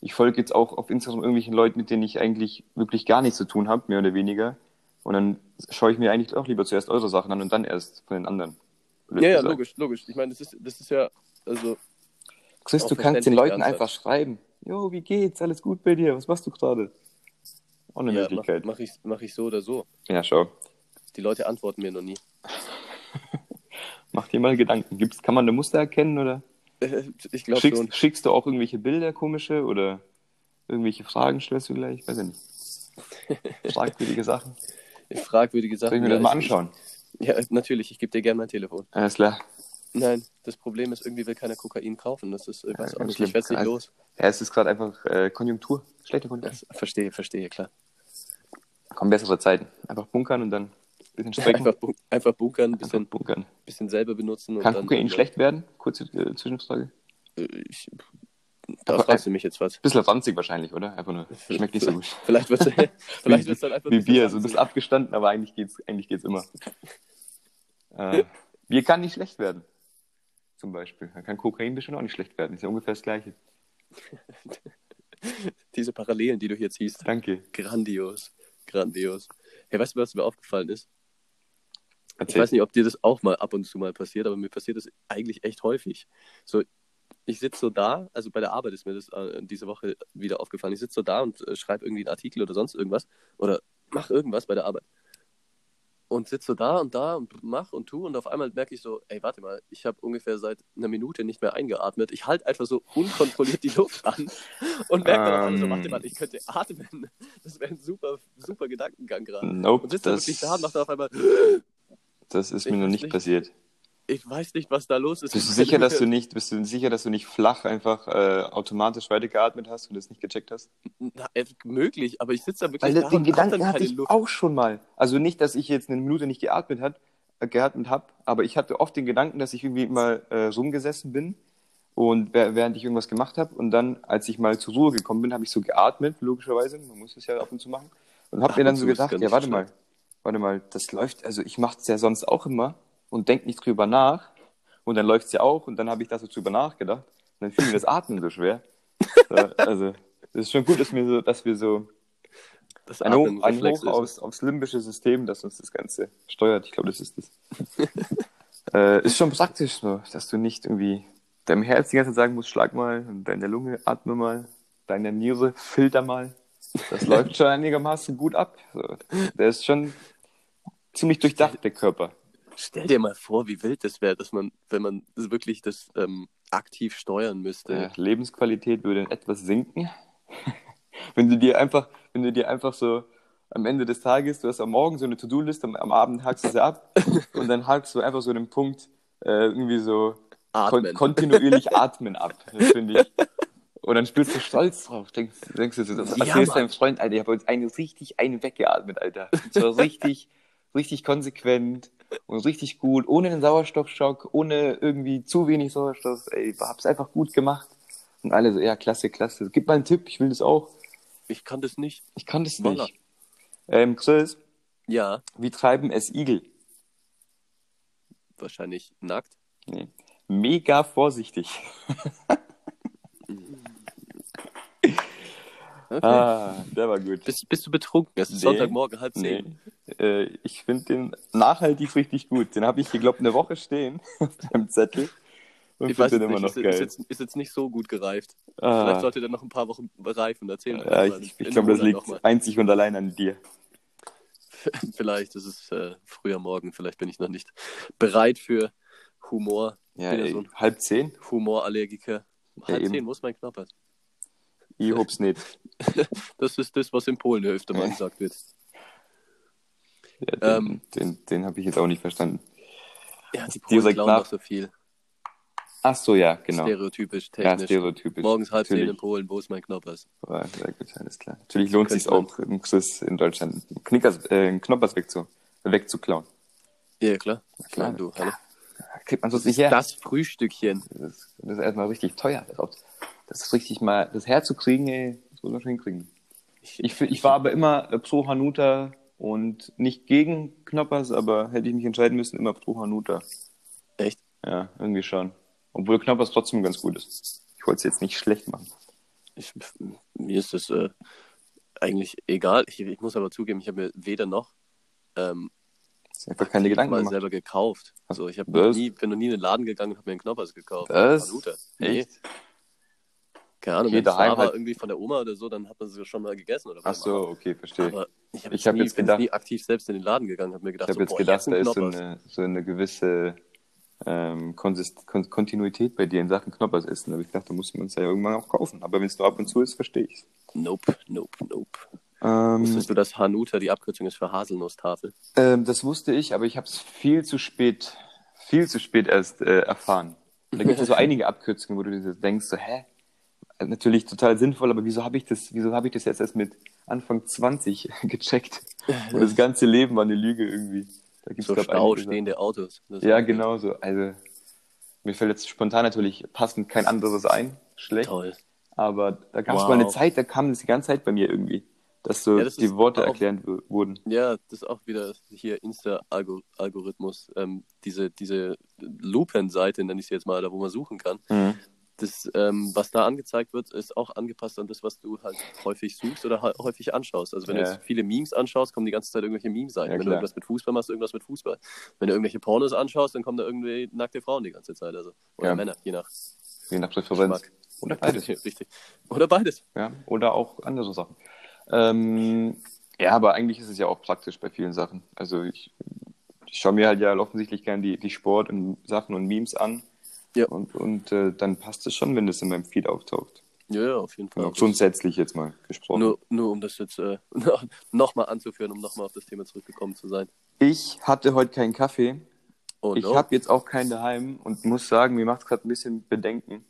ich folge jetzt auch auf Instagram irgendwelchen Leuten, mit denen ich eigentlich wirklich gar nichts zu tun habe, mehr oder weniger. Und dann schaue ich mir eigentlich auch lieber zuerst eure Sachen an und dann erst von den anderen. Ja, ja, logisch, logisch. Ich meine, das ist, das ist ja, also, Chris, du kannst den Leuten einfach schreiben. Jo, wie geht's? Alles gut bei dir? Was machst du gerade? Eine ja, mach, Möglichkeit. mach, ich, mach ich so oder so. Ja, schau. Die Leute antworten mir noch nie. [laughs] Mach dir mal Gedanken. Gibt's, kann man eine Muster erkennen oder Ich glaube schon. schickst, schickst du auch irgendwelche Bilder, komische oder irgendwelche Fragen stellst du gleich? Weiß ich nicht. [laughs] Fragwürdige Sachen. Fragwürdige Sachen. Soll ich mir Ja, das mal anschauen? Ja, natürlich. Ich gebe dir gerne mein Telefon. Alles klar. Nein, das Problem ist, irgendwie will keiner Kokain kaufen. Das ist, ich weiß Ja, auch nicht, ich werde nicht los. Ja, es ist gerade einfach äh, Konjunktur. Schlechte Konjunktur. Das, verstehe, verstehe, klar. Kommen bessere Zeiten. Einfach bunkern und dann bisschen strecken. Einfach, bun- einfach bunkern, ein bisschen, bunkern. bisschen selber benutzen. Kann dann, Kokain schlecht werden? Kurze äh, Zwischenfrage. Äh, Ich, da Aber- fragst du mich jetzt was. Bisschen ranzig wahrscheinlich, oder? Einfach nur. Schmeckt nicht so gut. Vielleicht wird es [laughs] vielleicht wird's [laughs] dann einfach Wie Bier, so ein bisschen abgestanden, aber eigentlich geht's, eigentlich geht's immer. äh, Bier kann nicht schlecht werden. Zum Beispiel. Da kann Kokain bestimmt auch nicht schlecht werden. Ist ja ungefähr das Gleiche. [laughs] Diese Parallelen, die du hier ziehst. Danke. Grandios. Grandios. Hey, weißt du, was mir aufgefallen ist? Ich weiß nicht, ob dir das auch mal ab und zu mal passiert, aber mir passiert das eigentlich echt häufig. So, ich sitze so da, also bei der Arbeit ist mir das äh, diese Woche wieder aufgefallen. Ich sitze so da und äh, schreibe irgendwie einen Artikel oder sonst irgendwas oder mach irgendwas bei der Arbeit. Und sitze so da und da und mach und tu und auf einmal merke ich so, ey, warte mal, ich habe ungefähr seit einer Minute nicht mehr eingeatmet. Ich halte einfach so unkontrolliert die Luft an und merke dann auf einmal so, Ähm. warte mal, ich könnte atmen. Das wäre ein super, super Gedankengang gerade. Nope, Und da das, wirklich da und macht dann auf einmal, das ist Ich mir noch nicht nicht. passiert. ich weiß nicht, was da los ist. Bist du sicher, dass du nicht, bist du sicher, dass du nicht flach einfach äh, automatisch weitergeatmet hast und das nicht gecheckt hast? Na, möglich, aber ich sitze da wirklich Weil da das, den Gedanken hatte ich Luft. auch schon mal. Also nicht, dass ich jetzt eine Minute nicht geatmet hat, äh, geatmet habe, aber ich hatte oft den Gedanken, dass ich irgendwie mal äh, rumgesessen bin und während ich irgendwas gemacht habe und dann, als ich mal zur Ruhe gekommen bin, habe ich so geatmet, logischerweise, man muss es ja ab und zu machen und habe Ab mir dann so gedacht, ja warte mal, warte mal, das läuft, also ich mache es ja sonst auch immer und denke nicht drüber nach und dann läuft es ja auch und dann habe ich da so drüber nachgedacht und dann fiel mir das Atmen so schwer. [laughs] So, also das ist schon gut, dass wir so, dass wir so Das ein Hoch, ein Hoch aufs, aufs limbische System, das uns das Ganze steuert. Ich glaube, das ist das. [laughs] äh, ist schon praktisch so, dass du nicht irgendwie deinem Herz die ganze Zeit sagen musst, schlag mal, und deine Lunge atme mal, deine Niere filter mal. Das [laughs] läuft schon einigermaßen gut ab. So, der ist schon ziemlich durchdacht, der Körper. Stell dir mal vor, wie wild das wäre, dass man, wenn man wirklich das ähm, aktiv steuern müsste. Äh, Lebensqualität würde etwas sinken. [laughs] wenn du dir einfach, wenn du dir einfach so am Ende des Tages, du hast am Morgen so eine To-Do-Liste, am, am Abend hakst du sie ab [laughs] und dann hakst du einfach so den Punkt äh, irgendwie so kon Atmen. kontinuierlich [laughs] atmen ab. Das finde ich. Und dann spürst du stolz drauf. Denkst, denkst du das Ja, erzählst Mann. deinem Freund, Alter, ich habe uns eine richtig eine weggeatmet, Alter. Und zwar richtig, richtig konsequent und richtig gut, ohne den Sauerstoffschock, ohne irgendwie zu wenig Sauerstoff. Ey, hab's einfach gut gemacht. Und alle so, ja, klasse, klasse. Gib mal einen Tipp, ich will das auch. Ich kann das nicht. Ich kann das Voila. nicht. Ähm, Chris, Ja, wie treiben es Igel? wahrscheinlich nackt. Nee. Mega vorsichtig. [laughs] Okay. Ah, der war gut. Bist, bist du betrunken? Es ist Nee. Sonntagmorgen halb Nee. Äh, ich finde den nachhaltig richtig gut. Den habe ich hier, glaube eine Woche stehen [laughs] auf meinem Zettel. Und Ich weiß den immer nicht, noch ist, ist, geil. jetzt, ist jetzt nicht so gut gereift. Ah, Vielleicht sollte der noch ein paar Wochen reifen. Erzähl ja, ich ich glaube, das liegt einzig und allein an dir. [laughs] vielleicht ist es äh, früher Morgen, vielleicht bin ich noch nicht bereit für Humor. Ja, ja ey, so halb zehn? Humorallergiker. Halb eben. zehn muss mein Knoppers. Ich hab's nicht. [laughs] Das ist das, was in Polen öfter mal gesagt wird. Ja, den Ähm. den, den habe ich jetzt auch nicht verstanden. Ja, die Polen klauen nach- doch so viel. Ach so, ja, genau. Stereotypisch, Ja, technisch. stereotypisch. Morgens halb zehn in. Polen, wo ist mein Knoppers? Ja, sehr gut, alles klar. Natürlich lohnt es sich auch, im Chris in Deutschland einen Knickers, äh, einen Knoppers wegzu, wegzuklauen. Ja, klar. Klar. du, hallo. Kriegt man sonst nicht her. Das Frühstückchen. Das ist, das ist erstmal richtig teuer. Das, ist richtig mal, das herzukriegen, ey, das muss man schon hinkriegen. Ich, fi- ich war aber immer pro Hanuta und nicht gegen Knoppers, aber hätte ich mich entscheiden müssen, immer pro Hanuta. Echt? Ja, irgendwie schon. Obwohl Knoppers trotzdem ganz gut ist. Ich wollte es jetzt nicht schlecht machen. Ich, mir ist das äh, eigentlich egal. Ich, ich muss aber zugeben, ich habe mir weder noch ähm, Das einfach keine Gedanken mal gemacht. selber gekauft. Also ich habe nie, bin noch nie in den Laden gegangen und habe mir einen Knoppers gekauft. Was? Hanuta. Echt? Keine Ahnung, Okay, wenn es daheim da halt- irgendwie von der Oma oder so, dann hat man es schon mal gegessen. Oder Ach was. so, okay, verstehe. Aber ich habe hab jetzt gedacht- nie aktiv selbst in den Laden gegangen, habe mir gedacht, Ich habe so, jetzt boah, gedacht, jetzt da ist so eine, so eine gewisse ähm, Konsist Kon Kontinuität bei dir in Sachen Knoppers essen. Aber ich dachte, da muss man es ja irgendwann auch kaufen. Aber wenn es nur ab und zu ist, verstehe ich Nope, nope, nope. ähm, Wusstest du, dass Hanuta die Abkürzung ist für Haselnusstafel? ähm, Das wusste ich, aber ich habe es viel zu spät, viel zu spät erst äh, erfahren. Da gibt es so [laughs] einige Abkürzungen, wo du dir denkst, so, hä? Natürlich total sinnvoll, aber wieso habe ich das, wieso habe ich das jetzt erst mit Anfang 20 [laughs] gecheckt? Und das ganze Leben war eine Lüge irgendwie. Da gibt's So Stau stehende Autos. Ja, genau so. Also, mir fällt jetzt spontan natürlich passend kein anderes ein. Schlecht. Toll. Aber da gab es Wow. mal eine Zeit, da kam das die ganze Zeit bei mir irgendwie, dass so Ja, das die Worte auch- erklärt wurden. Ja, das ist auch wieder hier Insta-Algorithmus. Ähm, diese diese Lupen-Seite, nenne ich sie jetzt mal, da wo man suchen kann. Das, ähm, was da angezeigt wird, ist auch angepasst an das, was du halt häufig suchst oder häufig anschaust. Also wenn Ja. du jetzt viele Memes anschaust, kommen die ganze Zeit irgendwelche Memes-Seiten. Ja, wenn du klar. irgendwas mit Fußball machst, irgendwas mit Fußball. Wenn du irgendwelche Pornos anschaust, dann kommen da irgendwie nackte Frauen die ganze Zeit. Also. Oder Ja. Männer, je nach Je nach Präferenz. Geschmack. Oder beides. [laughs] Richtig. Oder beides. Ja, oder auch andere Sachen. Ähm, ja, aber eigentlich ist es ja auch praktisch bei vielen Sachen. Also ich, ich schaue mir halt ja offensichtlich gern die, die Sport und Sachen und Memes an. Ja. Und, und äh, dann passt es schon, wenn das in meinem Feed auftaucht. Ja, ja, auf jeden Fall. Auch grundsätzlich jetzt mal gesprochen. Nur, nur um das jetzt äh, [laughs] nochmal anzuführen, um nochmal auf das Thema zurückgekommen zu sein. Ich hatte heute keinen Kaffee. Oh, ich no. habe jetzt auch keinen daheim und muss sagen, mir macht es gerade ein bisschen Bedenken,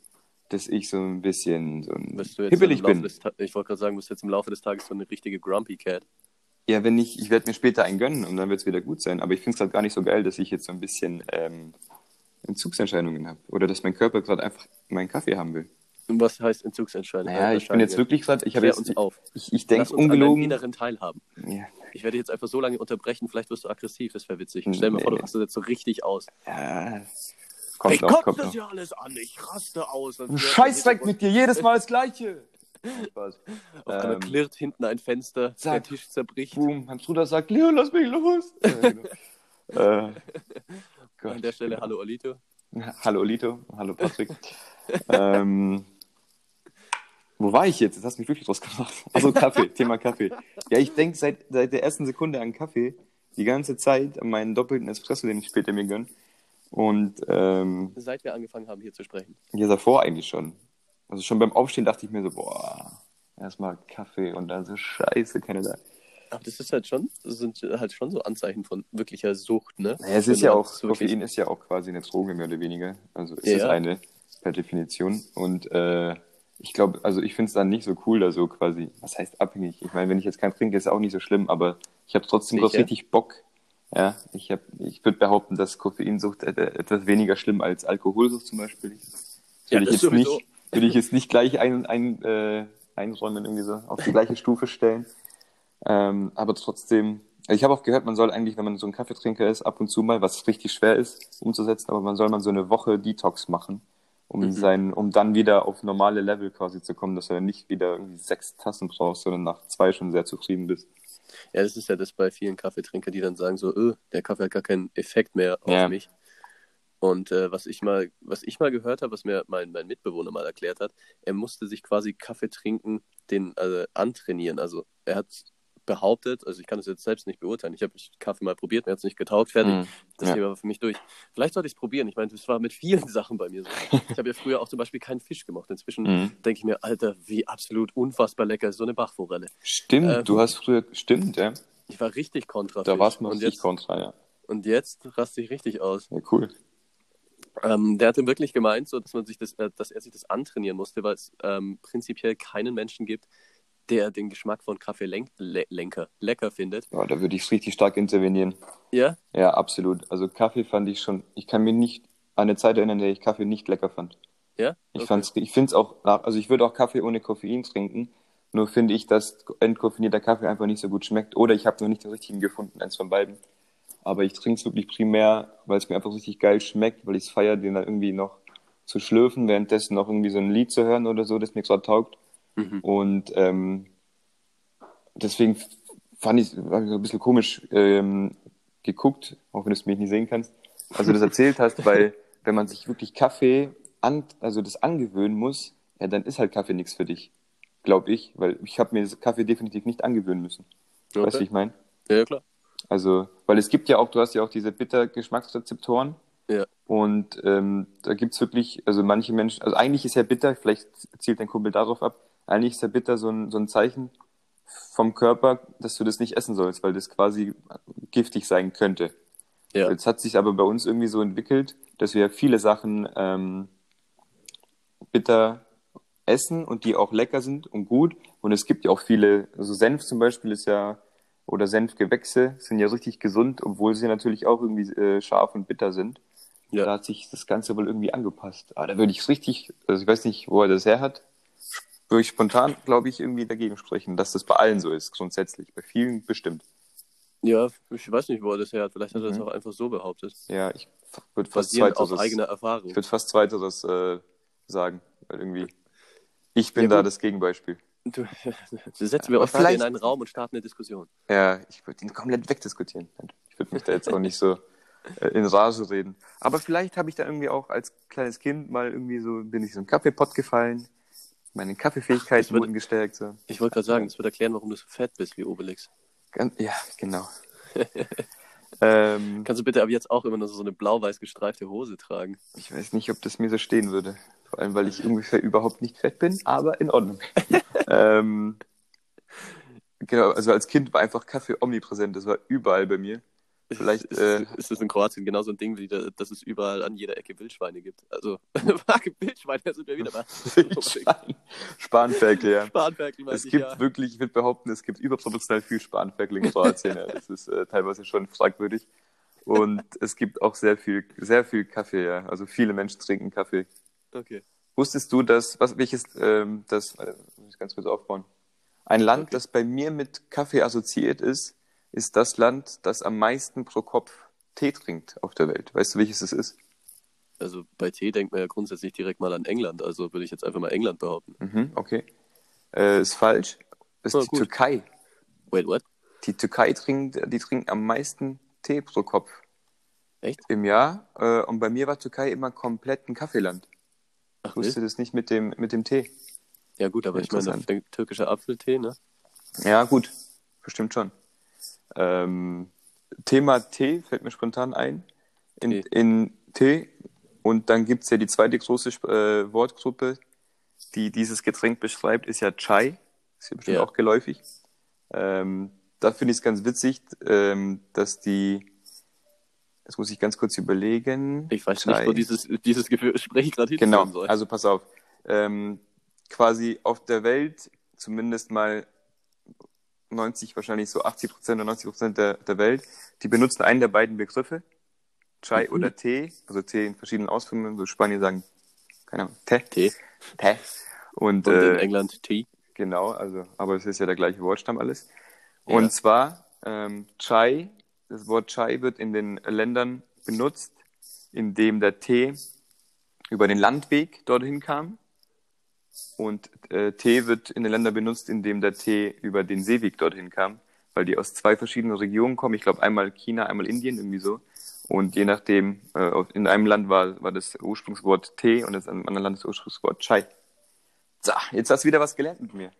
dass ich so ein bisschen so ein Bist du jetzt hibbelig bin. Des ich wollte gerade sagen, bist du jetzt im Laufe des Tages so eine richtige Grumpy Cat. Ja, wenn nicht, ich werde mir später einen gönnen und dann wird es wieder gut sein. Aber ich finde es gerade gar nicht so geil, dass ich jetzt so ein bisschen ähm, Entzugserscheinungen habe. Oder dass mein Körper gerade einfach meinen Kaffee haben will. Und was heißt Entzugsentscheidung? Naja, ich bin jetzt wirklich gerade, ich habe jetzt, uns auf. ich, ich denke ungelogen. inneren teilhaben. Ja, Ich werde jetzt einfach so lange unterbrechen, vielleicht wirst du aggressiv, das wäre witzig. Stell dir mal vor, du Nee. rastest jetzt so richtig aus. ja, kommt ich kommt das noch. ja alles an, ich raste aus. Scheißdreck hinten- mit dir, jedes Mal das Gleiche. Spaß. [laughs] Auf einmal Ähm, klirrt hinten ein Fenster, der zack. Tisch zerbricht. Boom, Hans Bruder sagt, Leon, lass mich los. [laughs] Genau. äh, Gott, An der Stelle, hallo Olito. Hallo Lito, hallo Patrick. [laughs] ähm, wo war ich jetzt? Das hast du mich wirklich draus gemacht. [laughs] Also Kaffee, Thema Kaffee. Ja, ich denke seit, seit der ersten Sekunde an Kaffee, die ganze Zeit an meinen doppelten Espresso, den ich später mir gönn. Und ähm, Seit wir angefangen haben, hier zu sprechen. ja, davor eigentlich schon. Also schon beim Aufstehen dachte ich mir so, boah, erstmal Kaffee und dann so scheiße, keine da. Aber das ist halt schon, das sind halt schon so Anzeichen von wirklicher Sucht, ne? Naja, es Wenn ist ja auch, Koffein ist ja auch quasi eine Droge, mehr oder weniger. Also es Ja, ist ja. eine per Definition. Und äh, ich glaube, also ich finde es dann nicht so cool, da so quasi, was heißt abhängig? Ich meine, wenn ich jetzt keinen trinke, ist auch nicht so schlimm, aber ich habe trotzdem Sicher? kurz richtig Bock. Ja, ich hab, ich würde behaupten, dass Koffeinsucht et- etwas weniger schlimm als Alkoholsucht zum Beispiel ist. Ja, Würde ich das jetzt nicht, würde ich jetzt nicht gleich ein, ein, äh, einräumen, irgendwie so auf die gleiche Stufe stellen. Ähm, aber trotzdem, ich habe auch gehört, man soll eigentlich, wenn man so ein Kaffeetrinker ist, ab und zu mal, was richtig schwer ist umzusetzen, aber man soll mal so eine Woche Detox machen, um Mhm. sein, um dann wieder auf normale Level quasi zu kommen, dass du dann nicht wieder irgendwie sechs Tassen brauchst, sondern nach zwei schon sehr zufrieden bist. Ja, das ist ja das bei vielen Kaffeetrinkern, die dann sagen so, öh, der Kaffee hat gar keinen Effekt mehr auf Ja. mich. Und äh, was ich mal, was ich mal gehört habe, was mir mein, mein Mitbewohner mal erklärt hat, er musste sich quasi Kaffee trinken, den äh, antrainieren. Also er hat behauptet, also ich kann das jetzt selbst nicht beurteilen. Ich habe Kaffee mal probiert, mir hat es nicht getaugt, fertig. Mhm. Das Ja. Thema war für mich durch. Vielleicht sollte ich es probieren. Ich meine, das war mit vielen [laughs] Sachen bei mir so. Ich habe ja früher auch zum Beispiel keinen Fisch gemacht. Inzwischen Mhm. denke ich mir, Alter, wie absolut unfassbar lecker ist so eine Bachforelle. Stimmt, Äh, du hast früher, stimmt, ja. Ich war richtig kontra. Da warst du noch richtig kontra, ja. und jetzt raste ich richtig aus. Ja, cool. Ähm, der hatte wirklich gemeint, so, dass man sich das, äh, dass er sich das antrainieren musste, weil es ähm, prinzipiell keinen Menschen gibt, der den Geschmack von Kaffee lenk le lenker, lecker findet. Ja, da würde ich richtig stark intervenieren. Ja, Ja, absolut. Also Kaffee fand ich schon, ich kann mir nicht an eine Zeit erinnern, in der ich Kaffee nicht lecker fand. ja. Ich fand's, ich finde es auch, also ich würde auch Kaffee ohne Koffein trinken, nur finde ich, dass entkoffinierter Kaffee einfach nicht so gut schmeckt. Oder ich habe noch nicht den richtigen gefunden, eins von beiden. Aber ich trinke es wirklich primär, weil es mir einfach richtig geil schmeckt, weil ich es feiere, den dann irgendwie noch zu schlürfen, währenddessen noch irgendwie so ein Lied zu hören oder so, das mir gerade taugt. Mhm. Und ähm, deswegen fand ich, hab ich so ein bisschen komisch ähm, geguckt, auch wenn du es mich nicht sehen kannst, als du das erzählt hast, weil wenn man sich wirklich Kaffee an, also das angewöhnen muss, ja, dann ist halt Kaffee nichts für dich, glaube ich, weil ich habe mir das Kaffee definitiv nicht angewöhnen müssen. Weißt du, Okay. wie ich meine? Ja, klar. Also, weil es gibt ja auch, du hast ja auch diese Bitter-Geschmacksrezeptoren. Ja. Und ähm, da gibt's wirklich, also manche Menschen, also eigentlich ist ja bitter, vielleicht zielt dein Kumpel darauf ab, eigentlich ist ja bitter so ein, so ein Zeichen vom Körper, dass du das nicht essen sollst, weil das quasi giftig sein könnte. Ja. Jetzt hat sich aber bei uns irgendwie so entwickelt, dass wir viele Sachen ähm, bitter essen und die auch lecker sind und gut. Und es gibt ja auch viele, also Senf zum Beispiel ist ja, oder Senfgewächse sind ja richtig gesund, obwohl sie natürlich auch irgendwie äh, scharf und bitter sind. Ja. Da hat sich das Ganze wohl irgendwie angepasst. Aber da würde ich richtig, also ich weiß nicht, wo er das her hat, würde ich spontan, glaube ich, irgendwie dagegen sprechen, dass das bei allen so ist, grundsätzlich. Bei vielen bestimmt. Ja, ich weiß nicht, wo er das her hat. Vielleicht hat er das Mhm. auch einfach so behauptet. Ja, ich würde fast Basierend auf zweiteres, eigener Erfahrung. ich würde fast zweiteres äh, sagen, weil irgendwie ich bin Ja, da das Gegenbeispiel. Du, setzen wir uns beide in vielleicht- einen Raum und starten eine Diskussion. Ja, ich würde ihn komplett wegdiskutieren. Ich würde mich da jetzt auch nicht so äh, in Rage reden. Aber vielleicht habe ich da irgendwie auch als kleines Kind mal irgendwie so, bin ich so im Kaffeepott gefallen, meine Kaffeefähigkeiten wurden gestärkt. So. Ich wollte gerade sagen, das wird erklären, warum du so fett bist wie Obelix. Ja, genau. [laughs] ähm, Kannst du bitte ab jetzt auch immer nur so eine blau-weiß gestreifte Hose tragen? ich weiß nicht, ob das mir so stehen würde. Vor allem, weil ich ungefähr überhaupt nicht fett bin, aber in Ordnung. [laughs] ähm, genau, also als Kind war einfach Kaffee omnipräsent. Das war überall bei mir. Vielleicht, ist, äh, ist das in Kroatien genauso ein Ding, wie da, dass es überall an jeder Ecke Wildschweine gibt. Also, [laughs] Wildschweine, da sind wir wieder bei. Spanferkel, ja. Spanferkel, Es gibt ja. wirklich, ich würde behaupten, es gibt überproportional viel Spanferkel in Kroatien. Ja. [laughs] Das ist äh, teilweise schon fragwürdig. Und es gibt auch sehr viel, sehr viel Kaffee, ja. Also viele Menschen trinken Kaffee. Okay. Wusstest du, dass, was, welches, ähm, das, äh, muss ich ganz kurz aufbauen. Ein Land, Okay. das bei mir mit Kaffee assoziiert ist, ist das Land, das am meisten pro Kopf Tee trinkt auf der Welt. Weißt du, welches es ist? Also bei Tee denkt man ja grundsätzlich direkt mal an England, also würde ich jetzt einfach mal England behaupten. Mhm, okay. Äh, ist falsch. Ist Oh, die gut. Türkei. Wait, what? Die Türkei trinkt, die trinken am meisten Tee pro Kopf Echt? im Jahr. Äh, und bei mir war Türkei immer komplett ein Kaffeeland. Ach, Ich wusste wild. das nicht mit dem, mit dem Tee. Ja gut, aber ich meine, Interessant. der türkische Apfeltee, ne? Ja, gut. Bestimmt schon. Ähm, Thema Tee fällt mir spontan ein. In, Tee. in Tee. Und dann gibt's ja die zweite große äh, Wortgruppe, die dieses Getränk beschreibt, ist ja Chai. Ist ja bestimmt Ja. auch geläufig. Ähm, da finde ich es ganz witzig, ähm, dass die, das muss ich ganz kurz überlegen. Ich weiß Chai. nicht, wo dieses, dieses Gespräch gerade hinführen Genau, soll. also pass auf. Ähm, quasi auf der Welt, zumindest mal 90, wahrscheinlich so 80 Prozent oder 90 Prozent der, der Welt, die benutzen einen der beiden Begriffe, Chai Mhm. oder Tee, also Tee in verschiedenen Ausführungen, so Spanier sagen, keine Ahnung, Tee, Tee. Tee. Und, Und in äh, England Tee. genau, also, aber es ist ja der gleiche Wortstamm alles. Ja. Und zwar, ähm, Chai, das Wort Chai wird in den Ländern benutzt, in dem der Tee über den Landweg dorthin kam. Und äh, Tee wird in den Ländern benutzt, in dem der Tee über den Seeweg dorthin kam, weil die aus zwei verschiedenen Regionen kommen. Ich glaube einmal China, einmal Indien, irgendwie so. Und je nachdem, äh, in einem Land war, war das Ursprungswort Tee und in einem anderen Land das Ursprungswort Chai. So, jetzt hast du wieder was gelernt mit mir.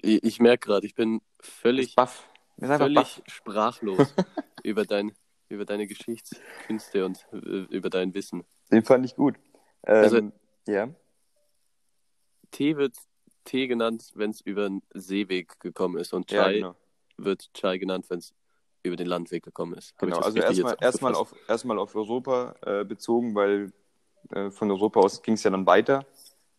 Ich, ich merke gerade, ich bin völlig, baff. Völlig baff. sprachlos [laughs] über, dein, über deine Geschichtskünste und äh, über dein Wissen. Den fand ich gut. Ähm, Also- ja. Tee wird Tee genannt, wenn es über den Seeweg gekommen ist und Ja, Chai genau. wird Chai genannt, wenn es über den Landweg gekommen ist. Hab genau. das Also erstmal erstmal auf, erstmal auf Europa äh, bezogen, weil äh, von Europa aus ging es ja dann weiter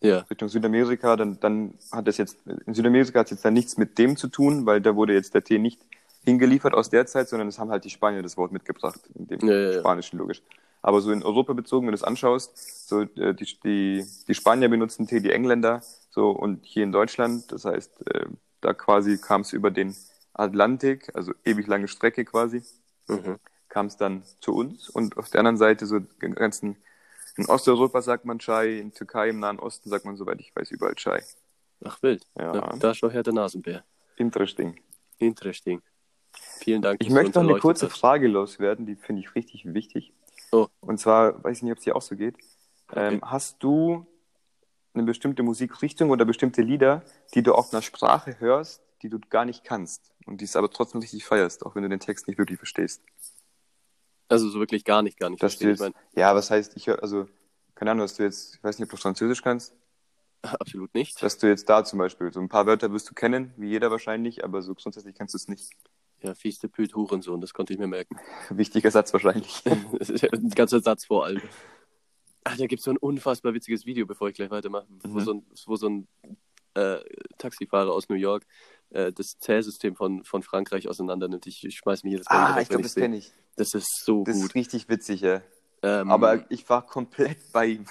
Ja, Richtung Südamerika. Dann, dann hat es jetzt, in Südamerika hat es jetzt dann nichts mit dem zu tun, weil da wurde jetzt der Tee nicht hingeliefert aus der Zeit, sondern es haben halt die Spanier das Wort mitgebracht, in dem Ja, ja, ja. Spanischen logisch. Aber so in Europa bezogen, wenn du es anschaust, so äh, die, die, die Spanier benutzen Tee, die Engländer, so und hier in Deutschland, das heißt, äh, da quasi kam es über den Atlantik, also ewig lange Strecke quasi, mhm. kam es dann zu uns und auf der anderen Seite so den ganzen in Osteuropa sagt man Chai, in Türkei im Nahen Osten sagt man soweit ich weiß überall Chai. Ach wild. Ja. Da schon her der Nasenbär. Interesting. Interesting. Vielen Dank. Ich möchte noch eine kurze hast. Frage loswerden, die finde ich richtig wichtig. Oh. Und zwar, weiß ich nicht, ob es dir auch so geht. Ähm, hast du eine bestimmte Musikrichtung oder bestimmte Lieder, die du auf einer Sprache hörst, die du gar nicht kannst und die es aber trotzdem richtig feierst, auch wenn du den Text nicht wirklich verstehst? Also so wirklich gar nicht, gar nicht. Dass du verstehen. jetzt, ja, was heißt, ich höre, also, keine Ahnung, dass du jetzt, ich weiß nicht, ob du Französisch kannst, [laughs] absolut nicht. dass du jetzt da zum Beispiel, so ein paar Wörter wirst du kennen, wie jeder wahrscheinlich, aber so grundsätzlich kannst du es nicht. Ja, fies der Püt, Hurensohn, das konnte ich mir merken. [laughs] Wichtiger Satz wahrscheinlich. [laughs] Das ein ganzer Satz vor allem. Ach, da gibt es so ein unfassbar witziges Video, bevor ich gleich weitermache, wo Mhm. so ein, wo so ein äh, Taxifahrer aus New York äh, das Zählsystem von, von Frankreich auseinander nimmt. Ich, ich schmeiß mich jedes Mal ah, ich glaube, das kenne ich. Das ist so Das gut. ist richtig witzig, ja. Ähm, Aber ich war komplett bei ihm.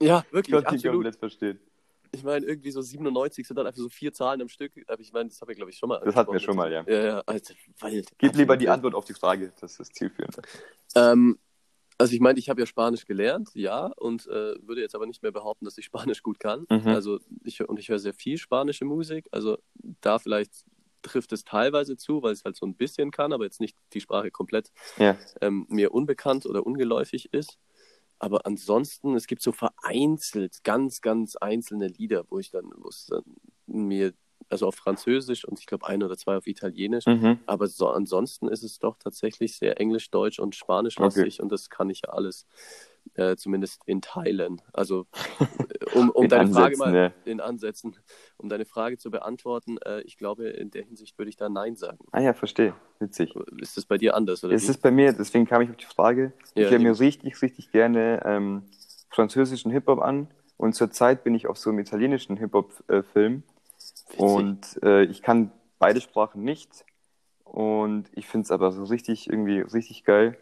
ja, [laughs] Ich wirklich, konnte ihn absolut. komplett verstehen. Ich meine, irgendwie so 97 sind dann einfach so vier Zahlen am Stück. Aber ich meine, das habe ich, glaube ich, schon mal. Das hatten wir schon mal, ja. Ja, ja, Alter, wild. Gib lieber die Antwort auf die Frage, das ist zielführend. Ähm, also ich meine, ich habe ja Spanisch gelernt, ja, und äh, würde jetzt aber nicht mehr behaupten, dass ich Spanisch gut kann. Mhm. Also ich und ich höre sehr viel spanische Musik. Also da vielleicht trifft es teilweise zu, weil es halt so ein bisschen kann, aber jetzt nicht die Sprache komplett Ja. ähm, mir unbekannt oder ungeläufig ist. Aber ansonsten, es gibt so vereinzelt ganz, ganz einzelne Lieder, wo ich dann, wo es dann mir, also auf Französisch und ich glaube ein oder zwei auf Italienisch, Mhm. aber so, ansonsten ist es doch tatsächlich sehr Englisch, Deutsch und Spanisch Okay. lastig und das kann ich ja alles, äh, zumindest in Teilen. Also äh, um, [laughs] um In deine Frage Ansätzen, mal ja. in Ansätzen, um deine Frage zu beantworten, äh, ich glaube, in der Hinsicht würde ich da Nein sagen. Ah ja, verstehe. Witzig. Ist das bei dir anders? Oder Es ist bei mir, deswegen kam ich auf die Frage. Ja, ich höre mir richtig, richtig gerne ähm, französischen Hip-Hop an und zurzeit bin ich auf so einem italienischen Hip-Hop-Film Witzig. und äh, ich kann beide Sprachen nicht und ich finde es aber so richtig, irgendwie richtig geil.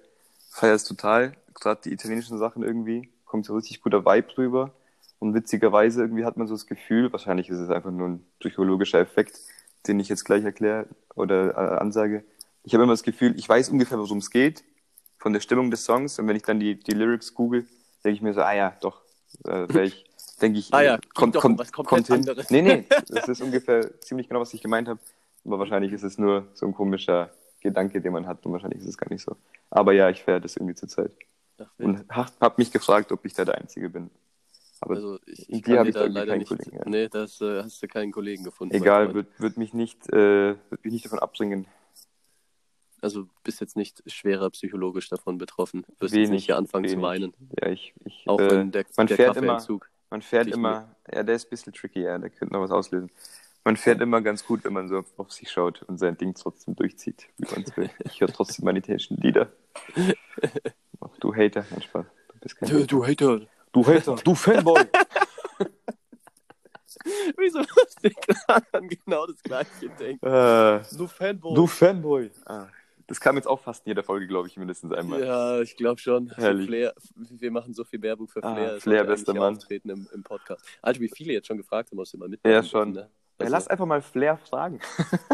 Feier es total, gerade die italienischen Sachen irgendwie, kommt so richtig guter Vibe drüber und witzigerweise irgendwie hat man so das Gefühl, wahrscheinlich ist es einfach nur ein psychologischer Effekt, den ich jetzt gleich erkläre oder äh, ansage. Ich habe immer das Gefühl, ich weiß ungefähr, worum es geht, von der Stimmung des Songs. Und wenn ich dann die, die Lyrics google, denke ich mir so, ah ja, doch, äh, ich, denke ich, [laughs] Ah ja, kommt, doch kommt, kommt hin. anderes. Nee, nee, [laughs] das ist ungefähr ziemlich genau, was ich gemeint habe. Aber wahrscheinlich ist es nur so ein komischer Gedanke, den man hat. Und wahrscheinlich ist es gar nicht so. Aber ja, ich feiere das irgendwie zur Zeit. Ach. Und habe mich gefragt, ob ich da der Einzige bin. Aber also ich, ich kann dir da leider keinen nicht. Kollegen, ja. Nee, das äh, hast du keinen Kollegen gefunden. egal, wird, wird mich nicht, äh, wird mich nicht davon abbringen. Also bist jetzt nicht schwerer psychologisch davon betroffen. Wirst jetzt Wenig, nicht hier anfangen zu wenig. weinen. Ja, ich, ich, Auch äh, wenn der, man der fährt immer, man fährt immer, ja, der ist ein bisschen tricky, ja, der könnte noch was auslösen. Man fährt immer ganz gut, wenn man so auf, sich schaut und sein Ding trotzdem durchzieht, wie man will. Ich höre trotzdem meine italienischen Lieder. [laughs] Ach, du Hater, nein, Spaß. Du bist kein Du, du Hater. du Hater, du Fanboy. [laughs] Wieso muss ich gerade an genau das gleiche denken? äh, Du Fanboy. du Fanboy. Ah, das kam jetzt auch fast in jeder Folge, glaube ich, mindestens einmal. Ja, ich glaube schon. Herrlich. Flair, wir machen so viel Werbung für Ah, Flair. es Flair, bester Mann. Im, im Podcast. Alter, wie viele jetzt schon gefragt haben, musst du mal mitmachen. Ja, schon. dürfen, ne? Ja, Also, lass einfach mal Flair fragen.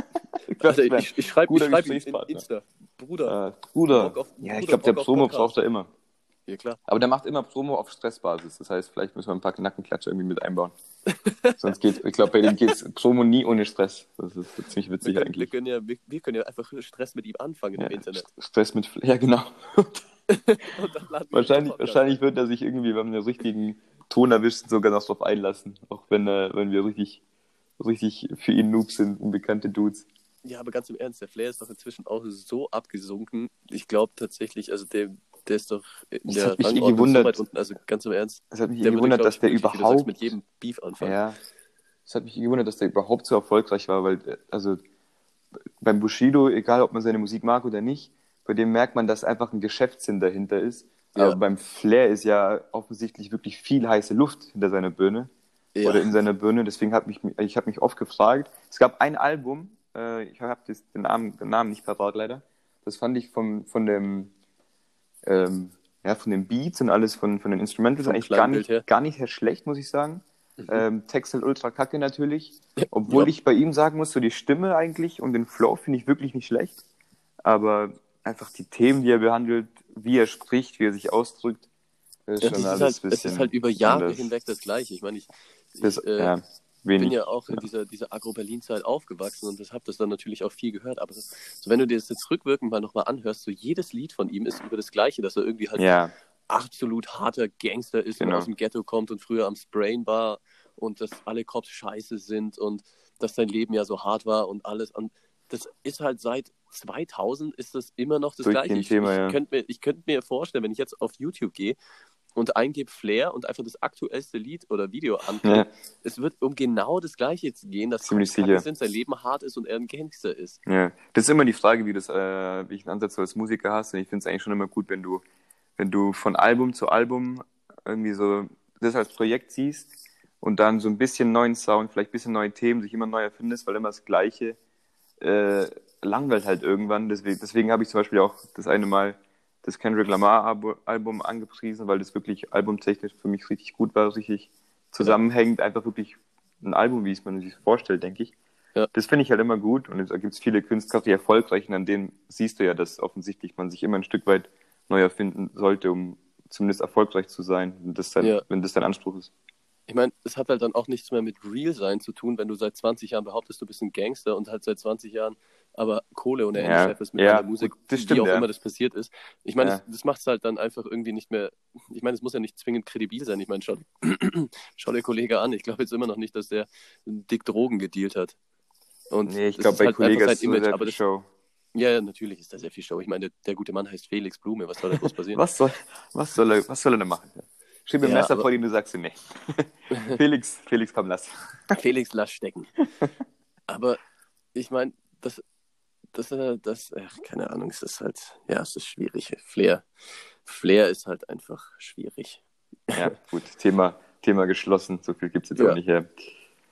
[laughs] Alter, ich, ich schreibe schreib ihm in. Insta. Bruder. äh, Bruder. Auf- ja, ich glaube, der Promo braucht er immer. Ja, klar. Aber der macht immer Promo auf Stressbasis. Das heißt, vielleicht müssen wir ein paar Nackenklatsche irgendwie mit einbauen. [laughs] Sonst geht, ich glaube, bei dem geht's Promo nie ohne Stress. Das ist ziemlich Wir witzig können, wir, eigentlich. können ja, wir, wir können ja einfach Stress mit ihm anfangen Ja, im Internet. Stress mit, [laughs] ja genau. Wir wahrscheinlich, wahrscheinlich wird er sich irgendwie, wenn wir den richtigen Ton erwischt, sogar noch drauf einlassen. Auch wenn, äh, wenn wir richtig, richtig für ihn Noobs sind, unbekannte Dudes. Ja, aber ganz im Ernst, der Flair ist doch inzwischen auch so abgesunken. Ich glaube tatsächlich, also der, der ist doch in Das der hat mich Rangordnung gewundert. so weit unten. Also ganz im Ernst, Es hat mich der gewundert, glaub dass der du sagst, überhaupt. mit jedem Beef anfangen. Ja. Es hat mich gewundert, dass der überhaupt so erfolgreich war, weil, also beim Bushido, egal ob man seine Musik mag oder nicht, bei dem merkt man, dass einfach ein Geschäftssinn dahinter ist. Ja. Aber beim Flair ist ja offensichtlich wirklich viel heiße Luft hinter seiner Birne Ja. oder in seiner Birne. Deswegen hat mich, ich habe mich oft gefragt. Es gab ein Album, äh, ich habe den Namen, den Namen nicht parat leider. Das fand ich vom, von dem, ähm, ja, von den Beats und alles von, von den Instrumentals eigentlich gar nicht, her. gar nicht sehr schlecht, muss ich sagen. Mhm. Ähm, Text halt ultra kacke natürlich. Obwohl Ja. ich bei ihm sagen muss, so die Stimme eigentlich und den Flow finde ich wirklich nicht schlecht. Aber einfach die Themen, die er behandelt, wie er spricht, wie er sich ausdrückt, ist Ja, schon alles halt, ein es bisschen ist halt über Jahre anders. hinweg das Gleiche. Ich meine, ich, ich äh, ja, bin ja auch in dieser, dieser Agro-Berlin-Zeit aufgewachsen und habe das dann natürlich auch viel gehört. Aber das, so, wenn du dir das jetzt rückwirkend mal nochmal anhörst, so jedes Lied von ihm ist über das Gleiche, dass er irgendwie halt ja, absolut harter Gangster ist Genau. und aus dem Ghetto kommt und früher am Sprayen war und dass alle Cops scheiße sind und dass sein Leben ja so hart war und alles. Und das ist halt seit 2000 ist das immer noch das Durchgehend Gleiche. Ich, Thema, ich ja. könnte mir, ich könnte mir vorstellen, wenn ich jetzt auf YouTube gehe und eingebe Flair und einfach das aktuellste Lied oder Video anklicke, ja, es wird um genau das Gleiche gehen, dass Ziemlich sicher. sind, sein Leben hart ist und er ein Gangster ist. ja. Das ist immer die Frage, wie, das, äh, wie ich einen Ansatz als Musiker hast. Und ich finde es eigentlich schon immer gut, wenn du, wenn du von Album zu Album irgendwie so das als Projekt siehst und dann so ein bisschen neuen Sound, vielleicht ein bisschen neue Themen, sich immer neu erfindest, weil immer das Gleiche äh, langweilt halt irgendwann. Deswegen, deswegen habe ich zum Beispiel auch das eine Mal das Kendrick Lamar Abo- Album angepriesen, weil das wirklich albumtechnisch für mich richtig gut war, richtig zusammenhängend, einfach wirklich ein Album, wie es man sich vorstellt, denke ich. Ja. Das finde ich halt immer gut und da gibt es viele Künstler, die erfolgreich sind, an denen siehst du ja, dass offensichtlich man sich immer ein Stück weit neu erfinden sollte, um zumindest erfolgreich zu sein, wenn das dein, Ja. wenn das dein Anspruch ist. Ich meine, es hat halt dann auch nichts mehr mit Real sein zu tun, wenn du seit 20 Jahren behauptest, du bist ein Gangster und halt seit 20 Jahren aber Kohle ohne Ende Ja, scheffelst mit ja, Musik, das wie stimmt, auch ja. immer das passiert ist. Ich meine, Ja. das, das macht es halt dann einfach irgendwie nicht mehr. Ich meine, es muss ja nicht zwingend kredibil sein. Ich meine, schau, [clears throat] schau der Kollege an. Ich glaube jetzt immer noch nicht, dass der dick Drogen gedealt hat. Und Nee, ich glaube, ist bei halt einfach ist Image, aber das, Show. ja, ja, natürlich ist da sehr viel Show. Ich meine, der, der gute Mann heißt Felix Blume. Was soll da groß [laughs] passieren? Was soll, was soll er, was soll er denn machen? Schieb mir ein Ja, Messer aber- vor dir und du sagst dir, nee. [laughs] Felix, Felix, komm, lass. Felix, lass stecken. [laughs] Aber ich meine, das, das, äh, das, ach, keine Ahnung, es ist halt, ja, es ist schwierig. Flair, Flair ist halt einfach schwierig. Ja, gut, Thema, Thema geschlossen. So viel gibt es jetzt Ja. auch nicht her.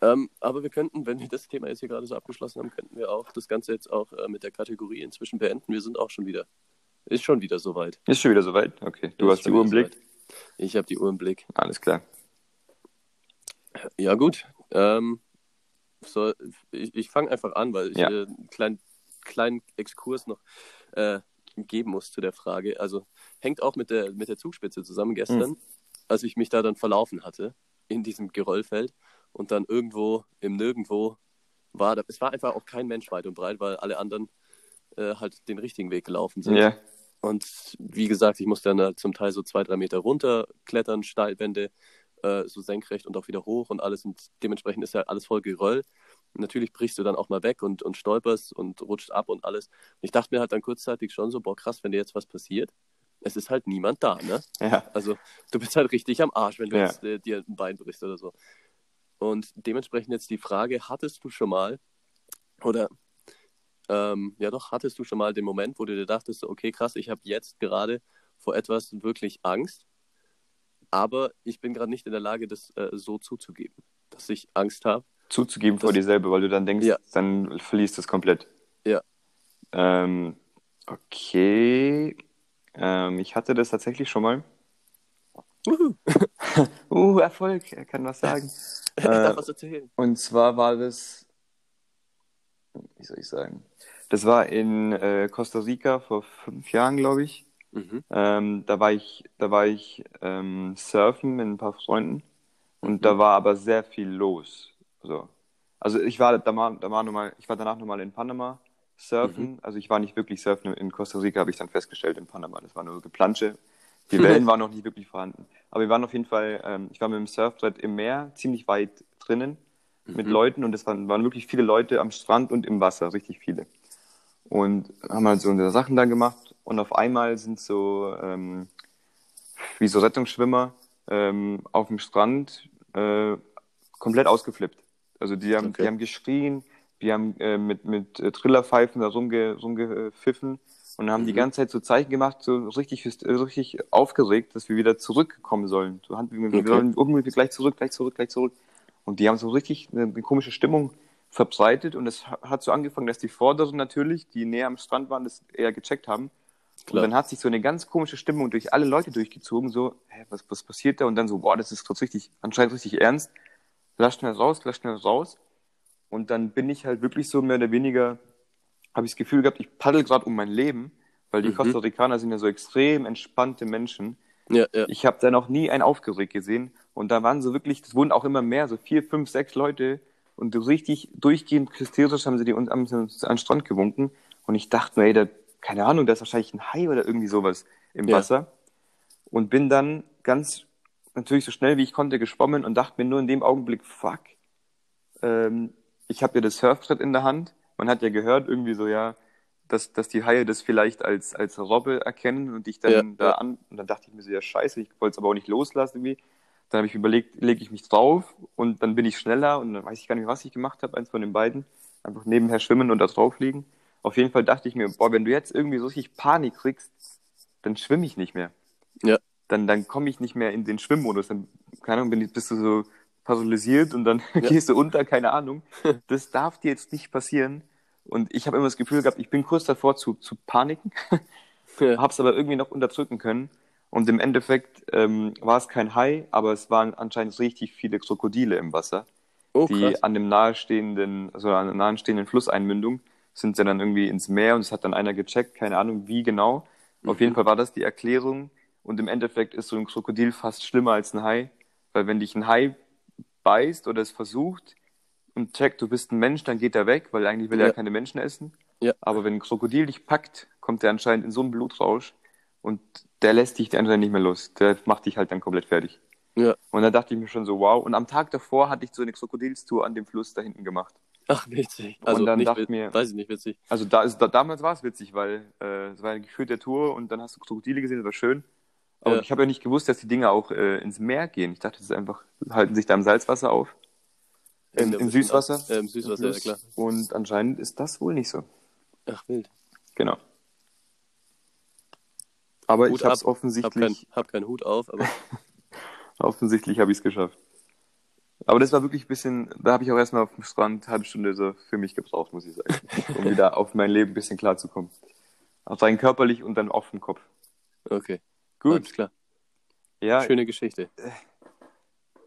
Ähm, aber wir könnten, wenn wir das Thema jetzt hier gerade so abgeschlossen haben, könnten wir auch das Ganze jetzt auch äh, mit der Kategorie inzwischen beenden. Wir sind auch schon wieder, ist schon wieder soweit. Ist schon wieder soweit? Okay, du Ist hast die Uhr im Blick. soweit. Ich habe die Uhr im Blick. Alles klar. Ja, gut. Ähm, so, ich ich fange einfach an, weil ich Ja. äh, einen kleinen, kleinen Exkurs noch äh, geben muss zu der Frage. Also hängt auch mit der, mit der Zugspitze zusammen gestern, Hm. als ich mich da dann verlaufen hatte in diesem Geröllfeld und dann irgendwo im Nirgendwo war. Da, es war einfach auch kein Mensch weit und breit, weil alle anderen äh, halt den richtigen Weg gelaufen sind. Ja, Und wie gesagt, ich musste dann halt zum Teil so zwei, drei Meter runter klettern, Steilwände, äh, so senkrecht und auch wieder hoch und alles. Und dementsprechend ist ja alles voll Geröll. Natürlich brichst du dann auch mal weg und, und stolperst und rutscht ab und alles. Und ich dachte mir halt dann kurzzeitig schon so, boah, krass, wenn dir jetzt was passiert. Es ist halt niemand da, ne? ja, Also du bist halt richtig am Arsch, wenn du Ja. jetzt äh, dir ein Bein brichst oder so. Und dementsprechend jetzt die Frage, hattest du schon mal, oder ähm, ja doch, hattest du schon mal den Moment, wo du dir dachtest, okay, krass, ich habe jetzt gerade vor etwas wirklich Angst, aber ich bin gerade nicht in der Lage, das äh, so zuzugeben, dass ich Angst habe. Zuzugeben vor Das- dir selber, weil du dann denkst, Ja. dann verlierst du es komplett. Ja. Ähm, okay. Ähm, ich hatte das tatsächlich schon mal. Uh, [laughs] Erfolg, er kann was sagen. [laughs] ich darf äh, was erzählen. und zwar war das, wie soll ich sagen, das war in äh, Costa Rica vor fünf Jahren, glaube ich. Mhm. Ähm, da war ich, da war ich ähm, surfen mit ein paar Freunden und Mhm. da war aber sehr viel los. So. Also ich war da mal, da war noch mal, ich war danach nochmal in Panama surfen. Also ich war nicht wirklich surfen in Costa Rica, habe ich dann festgestellt in Panama. Das war nur Geplansche. Die [laughs] Wellen waren noch nicht wirklich vorhanden. Aber wir waren auf jeden Fall, ähm, ich war mit dem Surfbrett im Meer, ziemlich weit drinnen. mit Mhm. Leuten und es waren, waren wirklich viele Leute am Strand und im Wasser, richtig viele. Und haben halt so unsere Sachen da gemacht und auf einmal sind so, ähm, wie so Rettungsschwimmer ähm, auf dem Strand äh, komplett ausgeflippt. Also die haben, Okay. die haben geschrien, die haben äh, mit, mit äh, Trillerpfeifen da rumge, rumgepfiffen und haben die Mhm. ganze Zeit so Zeichen gemacht, so richtig, äh, richtig aufgeregt, dass wir wieder zurückkommen sollen. So, wir, wir Okay. sollen unbedingt gleich zurück, gleich zurück, gleich zurück. Und die haben so richtig eine, eine komische Stimmung verbreitet und es ha- hat so angefangen, dass die Vorderen natürlich, die näher am Strand waren, das eher gecheckt haben. Klar. Und dann hat sich so eine ganz komische Stimmung durch alle Leute durchgezogen, so, hä, was, was passiert da? Und dann so, boah, das ist richtig, anscheinend richtig ernst. Lass schnell raus, lass schnell raus. Und dann bin ich halt wirklich so mehr oder weniger, habe ich das Gefühl gehabt, ich paddel gerade um mein Leben, weil die Mhm. Costa Ricaner sind ja so extrem entspannte Menschen. Ja, ja. Ich habe da noch nie einen aufgeregt gesehen. Und da waren so wirklich, es wurden auch immer mehr, so vier, fünf, sechs Leute. Und so richtig durchgehend hysterisch haben sie die uns uns an den Strand gewunken. Und ich dachte mir, ey, da, keine Ahnung, da ist wahrscheinlich ein Hai oder irgendwie sowas im Ja. Wasser. Und bin dann ganz natürlich so schnell wie ich konnte geschwommen und dachte mir nur in dem Augenblick, fuck, ähm, ich habe ja das Surfbrett in der Hand. Man hat ja gehört, irgendwie so, ja, dass, dass die Haie das vielleicht als, als Robbe erkennen und ich dann Ja, da an. Und dann dachte ich mir so, ja, scheiße, ich wollte es aber auch nicht loslassen irgendwie. Dann habe ich überlegt, lege ich mich drauf und dann bin ich schneller und dann weiß ich gar nicht was ich gemacht habe, eins von den beiden. Einfach nebenher schwimmen und da drauf liegen. Auf jeden Fall dachte ich mir, boah, wenn du jetzt irgendwie so richtig Panik kriegst, dann schwimme ich nicht mehr. Ja. Dann, dann komme ich nicht mehr in den Schwimmmodus. Dann, keine Ahnung, bin ich, bist du so paralysiert und dann [laughs] Ja. gehst du unter, keine Ahnung. [laughs] Das darf dir jetzt nicht passieren. Und ich habe immer das Gefühl gehabt, ich bin kurz davor zu, zu paniken, [laughs] Ja. habe es aber irgendwie noch unterdrücken können. Und im Endeffekt ähm, war es kein Hai, aber es waren anscheinend richtig viele Krokodile im Wasser, Oh, die krass. an dem nahestehenden, also an der nahestehenden Flusseinmündung sind sie dann irgendwie ins Meer und es hat dann einer gecheckt, keine Ahnung wie genau. Auf Mhm. jeden Fall war das die Erklärung und im Endeffekt ist so ein Krokodil fast schlimmer als ein Hai, weil wenn dich ein Hai beißt oder es versucht und checkt, du bist ein Mensch, dann geht er weg, weil eigentlich will er Ja. ja keine Menschen essen. Ja. Aber wenn ein Krokodil dich packt, kommt er anscheinend in so einen Blutrausch und der lässt dich anscheinend nicht mehr los. Der macht dich halt dann komplett fertig. Ja. Und da dachte ich mir schon so, wow. Und am Tag davor hatte ich so eine Krokodilstour an dem Fluss da hinten gemacht. Ach, witzig. Also dann nicht, dachte mir- weiß ich nicht, witzig. Also da ist, da, damals war es witzig, weil äh, es war eine geführte Tour und dann hast du Krokodile gesehen, das war schön. Aber Ja. ich habe ja nicht gewusst, dass die Dinger auch äh, ins Meer gehen. Ich dachte, das ist einfach, halten sich da im Salzwasser auf. Im, Ja, Im bisschen Süßwasser. auf- äh, im Süßwasser, ja, klar. Und anscheinend ist das wohl nicht so. Ach, wild. Genau. Aber Hut ich habe es kein, offensichtlich, hab keinen Hut auf, aber [laughs] offensichtlich habe ich es geschafft. Aber das war wirklich ein bisschen, da habe ich auch erstmal auf dem Strand eine halbe Stunde so für mich gebraucht, muss ich sagen. [laughs] Um wieder auf mein Leben ein bisschen klarzukommen. Auch rein körperlich und dann auf dem Kopf. okay. Gut. Alles klar. Ja, Schöne Geschichte.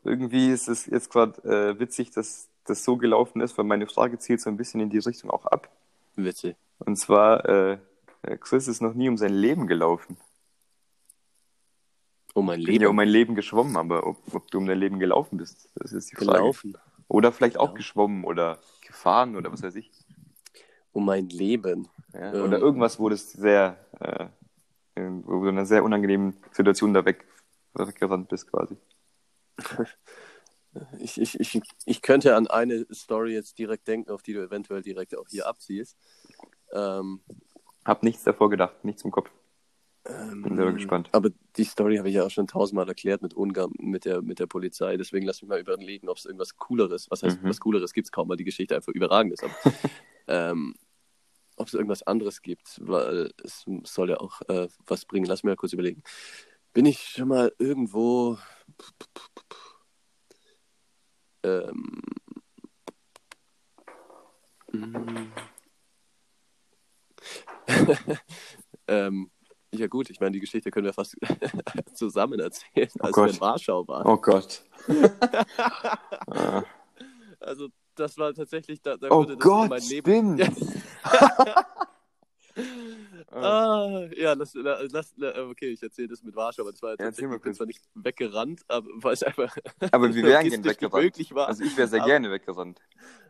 irgendwie ist es jetzt gerade äh, witzig, dass das so gelaufen ist, weil meine Frage zielt so ein bisschen in die Richtung auch ab. Witzig. Und zwar, äh, Chris ist noch nie um sein Leben gelaufen. Oh, mein Ich bin ja Leben. um mein Leben geschwommen, aber ob, ob du um dein Leben gelaufen bist, das ist die Frage. gelaufen. Oder vielleicht auch Genau. geschwommen oder gefahren oder was weiß ich. Um mein Leben. Ja? Ähm. Oder irgendwas, wo das sehr, äh, wo du in einer sehr unangenehmen Situation da weg, weggerannt bist quasi. [laughs] Ich, ich, ich, ich könnte an eine Story jetzt direkt denken, auf die du eventuell direkt auch hier abziehst. Ähm, Hab nichts davor gedacht, nichts im Kopf. ähm, Bin selber gespannt. Aber die Story habe ich ja auch schon tausendmal erklärt mit Ungarn, mit der, mit der Polizei. Deswegen lass mich mal überlegen, ob es irgendwas Cooleres, was heißt, Mhm. was Cooleres gibt es kaum, weil die Geschichte einfach überragend ist. Aber, [laughs] ähm, ob es irgendwas anderes gibt, weil es soll ja auch äh, was bringen. Lass mich mal kurz überlegen. Bin ich schon mal irgendwo. Ähm, [laughs] ähm, ja gut, ich meine, die Geschichte können wir fast [laughs] zusammen erzählen, als wir Gott. in Warschau waren. Oh Gott. [laughs] Ah. Also das war tatsächlich, da, da oh Gott, mein Leben. stimmt. [laughs] Ah, ja, lass, la- lass, la- okay, ich erzähle das mit Warschau, aber das war Ja, ich bin zwar nicht weggerannt, aber weil es einfach [laughs] Aber wir [laughs] wären logistisch gern nicht weggerannt. war. Also ich wäre sehr Aber- gerne weggerannt.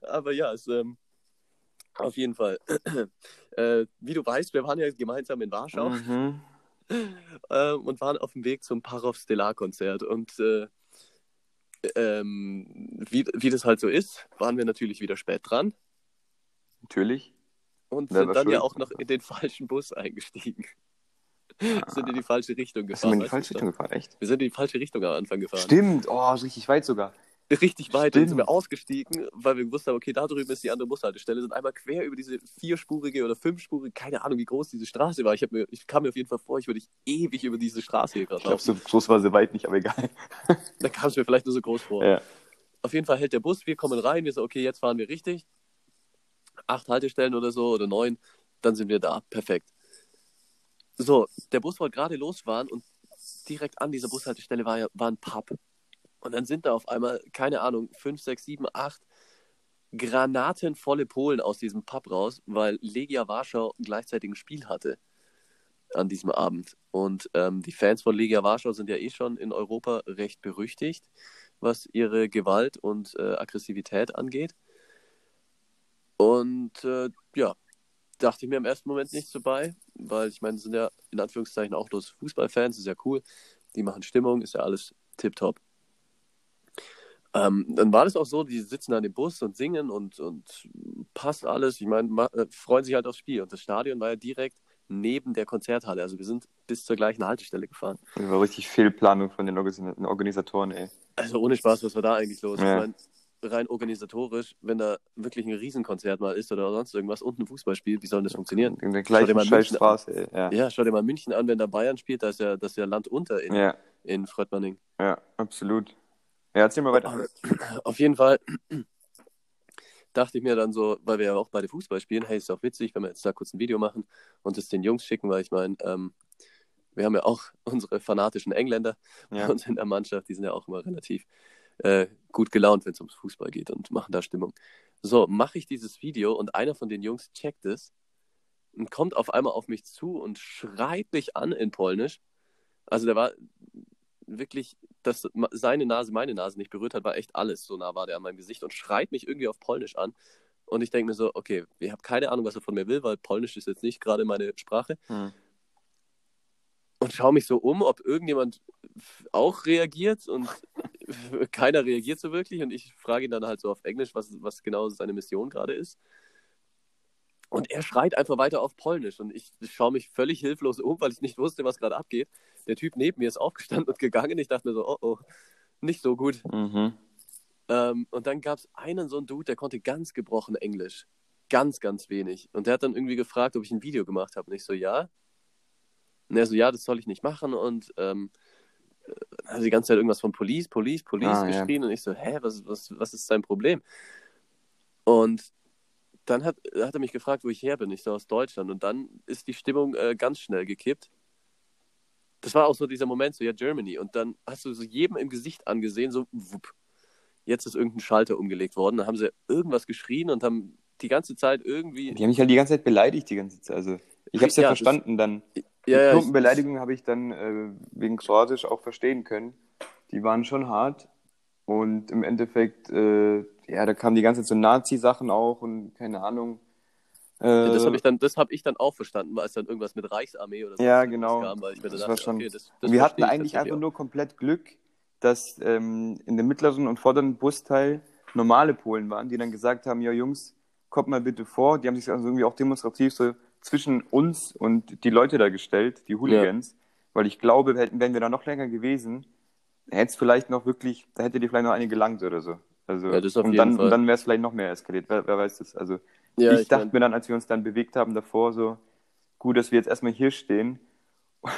Aber ja, es, ähm, auf jeden Fall. [clears throat] äh, wie du weißt, wir waren ja gemeinsam in Warschau Mhm. äh, und waren auf dem Weg zum Parov Stellar Konzert und äh, ähm, wie, wie das halt so ist, waren wir natürlich wieder spät dran Natürlich. Und sind dann ja auch noch in den [laughs] falschen Bus eingestiegen. Ah. sind in die falsche Richtung Bist du in gefahren. die falsche Richtung gefahren, echt? Wir sind in die falsche Richtung am Anfang gefahren. Stimmt, oh, richtig weit sogar. Richtig weit. Dann sind Stimmt. wir ausgestiegen, weil wir gewusst haben, okay, da drüben ist die andere Bushaltestelle, sind einmal quer über diese vierspurige oder fünfspurige, keine Ahnung, wie groß diese Straße war. Ich, mir, ich kam mir auf jeden Fall vor, ich würde ewig über diese Straße hier gerade Ich glaube, so groß war sie weit nicht, aber egal. [laughs] Dann kam es mir vielleicht nur so groß vor. Ja. Auf jeden Fall hält der Bus, wir kommen rein, wir so, okay, jetzt fahren wir richtig. Acht Haltestellen oder so oder neun, dann sind wir da. Perfekt. So, der Bus wollte gerade losfahren und direkt an dieser Bushaltestelle war, war ein Pub. Und dann sind da auf einmal, keine Ahnung, fünf, sechs, sieben, acht granatenvolle Polen aus diesem Pub raus, weil Legia Warschau gleichzeitig ein Spiel hatte an diesem Abend. Und ähm, die Fans von Legia Warschau sind ja eh schon in Europa recht berüchtigt, was ihre Gewalt und äh, Aggressivität angeht. Und äh, ja, dachte ich mir im ersten Moment nichts dabei, weil ich meine, sind ja in Anführungszeichen auch bloß Fußballfans, ist ja cool. Die machen Stimmung, ist ja alles tipptopp. Ähm, dann war das auch so, die sitzen an dem Bus und singen und, und passt alles. Ich meine, äh, freuen sich halt aufs Spiel. Und das Stadion war ja direkt neben der Konzerthalle. Also wir sind bis zur gleichen Haltestelle gefahren. Das war richtig Fehlplanung von den Organis- Organisatoren, ey. Also ohne Spaß, was war da eigentlich los? Ja. Ich meine, rein organisatorisch, wenn da wirklich ein Riesenkonzert mal ist oder sonst irgendwas und ein Fußballspiel, wie soll das funktionieren? In der gleichen mal scheiß München Straße, ey. Ja. Ja, schau dir mal München an, wenn da Bayern spielt, da ist ja, das ist ja Land unter in, ja, in Fröttmanning. ja, absolut. Ja, erzähl mal weiter. Auf jeden Fall dachte ich mir dann so, weil wir ja auch beide Fußball spielen, hey, ist doch witzig, wenn wir jetzt da kurz ein Video machen und es den Jungs schicken, weil ich meine, ähm, wir haben ja auch [laughs] unsere fanatischen Engländer bei Ja. uns in der Mannschaft, die sind ja auch immer relativ äh, gut gelaunt, wenn es ums Fußball geht und machen da Stimmung. So, mache ich dieses Video und einer von den Jungs checkt es und kommt auf einmal auf mich zu und schreit mich an in Polnisch. Also der war wirklich, dass seine Nase meine Nase nicht berührt hat, war echt alles. So nah war der an meinem Gesicht und schreit mich irgendwie auf Polnisch an. Und ich denke mir so, okay, ich habe keine Ahnung, was er von mir will, weil Polnisch ist jetzt nicht gerade meine Sprache. Hm. Und schaue mich so um, ob irgendjemand auch reagiert und [laughs] keiner reagiert so wirklich. Und ich frage ihn dann halt so auf Englisch, was, was genau seine Mission gerade ist. Und er schreit einfach weiter auf Polnisch. Und ich schaue mich völlig hilflos um, weil ich nicht wusste, was gerade abgeht. Der Typ neben mir ist aufgestanden und gegangen. Ich dachte mir so, oh oh, nicht so gut. Mhm. Ähm, und dann gab es einen so einen Dude, der konnte ganz gebrochen Englisch. Ganz, ganz wenig. Und der hat dann irgendwie gefragt, ob ich ein Video gemacht habe. Und ich so, ja. Und er so, ja, das soll ich nicht machen. Und ähm, hat die ganze Zeit irgendwas von Police, Police, Police Ah, ja. geschrien. Und ich so, hä, was, was, was ist sein Problem? Und dann hat, hat er mich gefragt, wo ich her bin. Ich so, aus Deutschland. Und dann ist die Stimmung äh, ganz schnell gekippt. Das war auch so dieser Moment, so, ja, Germany. Und dann hast du so jedem im Gesicht angesehen, so, wupp. Jetzt ist irgendein Schalter umgelegt worden. Dann haben sie irgendwas geschrien und haben die ganze Zeit irgendwie. Die haben mich halt die ganze Zeit beleidigt, die ganze Zeit. Also, ich hab's ja, Ja, das- verstanden dann. Die ja, ja, plumpen ich- Beleidigungen habe ich dann äh, wegen Kroatisch auch verstehen können. Die waren schon hart. Und im Endeffekt, äh, ja, da kamen die ganze Zeit so Nazi-Sachen auch und keine Ahnung. Äh, Ja, das habe ich, dann- das hab ich dann auch verstanden, weil es dann irgendwas mit Reichsarmee oder so Ja, genau. Kam, weil ich mir Das dann war dachte, schon- okay, das, das wir hatten eigentlich einfach nur komplett Glück, dass ähm, in dem mittleren und vorderen Busteil normale Polen waren, die dann gesagt haben, ja Jungs, kommt mal bitte vor. Die haben sich also irgendwie auch demonstrativ so zwischen uns und die Leute da gestellt, die Hooligans. Weil ich glaube, wären wir da noch länger gewesen, hätte es vielleicht noch wirklich, da hätte dir vielleicht noch eine gelangt oder so. Also, Ja, und dann. Und dann wäre es vielleicht noch mehr eskaliert. Wer, wer weiß das? Also. Ja, ich, ich dachte mein, mir dann, als wir uns dann bewegt haben davor, so, gut, dass wir jetzt erstmal hier stehen. [laughs]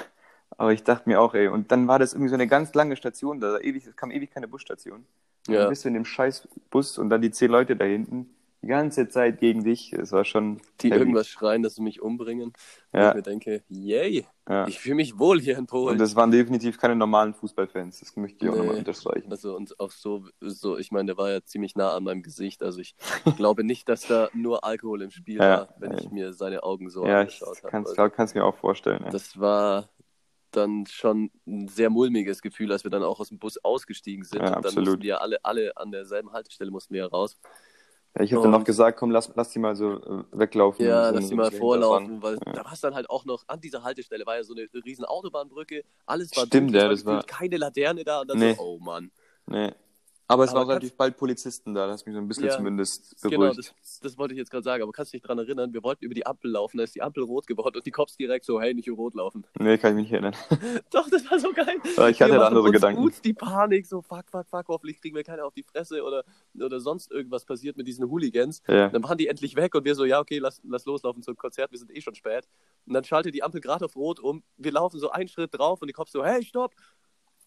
Aber ich dachte mir auch, ey, und dann war das irgendwie so eine ganz lange Station, da ewig, es kam ewig keine Busstation. Ja. dann bist du in dem scheiß Bus und dann die zehn Leute da hinten, die ganze Zeit gegen dich. Es war schon. die heavy. irgendwas schreien, dass sie mich umbringen. Und Ja. ich mir denke, yay, Ja. ich fühle mich wohl hier in Polen. Und das waren definitiv keine normalen Fußballfans, das möchte ich auch Nee. nochmal unterstreichen. Also und auch so, so, ich meine, der war ja ziemlich nah an meinem Gesicht. Also ich glaube nicht, dass da nur Alkohol im Spiel [laughs] Ja, war, wenn ja. ich mir seine Augen so ja, ich angeschaut habe. es mir auch vorstellen. Ja. Das war dann schon ein sehr mulmiges Gefühl, als wir dann auch aus dem Bus ausgestiegen sind. Ja, und dann absolut. mussten wir alle, alle an derselben Haltestelle mussten wir raus. Ja, ich habe dann noch gesagt, komm, lass, lass die mal so äh, weglaufen. Ja, so, lass die mal vorlaufen, weil hinterher da war es dann halt auch noch, an dieser Haltestelle war ja so eine riesen Autobahnbrücke, alles war Stimmt, dunkel, ja, das war- gefühlt keine Laterne da und dann Nee. so, oh Mann. Nee. Aber es Aber waren relativ bald Polizisten da, das hat mich so ein bisschen Ja, zumindest Genau, beruhigt. das, das wollte ich jetzt gerade sagen, aber kannst du dich dran erinnern, wir wollten über die Ampel laufen, da ist die Ampel rot geworden und die Cops direkt so, hey, nicht über rot laufen. Nee, kann ich mich nicht erinnern. [laughs] Doch, das war so geil. Aber ich hatte da andere uns Gedanken. Gut die Panik, so fuck, fuck, fuck, hoffentlich kriegen wir keiner auf die Fresse oder, oder sonst irgendwas passiert mit diesen Hooligans. Ja. Dann waren die endlich weg und wir so, ja, okay, lass, lass loslaufen zum Konzert, wir sind eh schon spät. Und dann schaltet die Ampel gerade auf Rot um, wir laufen so einen Schritt drauf und die Cops so, hey, stopp!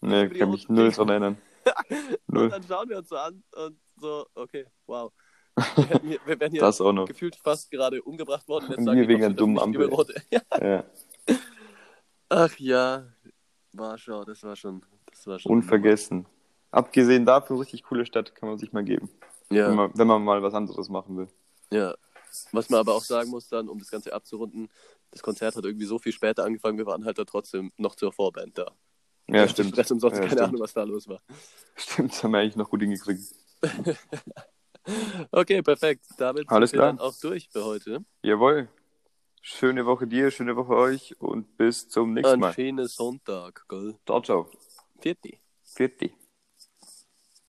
Nee, kann mich null dran erinnern. [laughs] Und Null. dann schauen wir uns so an und so, okay, wow. Wir, [laughs] hätten hier, wir wären hier Das auch noch. gefühlt fast gerade umgebracht worden. Jetzt sagen die wegen einer dummen Ampel. [laughs] Ja. Ja. Ach ja, Warschau, das war schon, das war schon Unvergessen. Abgesehen davon, richtig coole Stadt, kann man sich mal geben. Wenn, Ja, man, wenn man mal was anderes machen will. ja. Was man aber auch sagen muss dann, um das Ganze abzurunden, das Konzert hat irgendwie so viel später angefangen, wir waren halt da trotzdem noch zur Vorband da. Ja, stimmt. Stress und sonst Ja, keine stimmt. Ahnung, was da los war. [laughs] Stimmt, das haben wir eigentlich noch gut hingekriegt. [laughs] Okay, perfekt. Damit Alles sind wir klar. dann auch durch für heute. Jawohl. Schöne Woche dir, schöne Woche euch und bis zum nächsten Ein Mal. schönes Sonntag, gell? Ciao, ciao. Vierte. Vierte.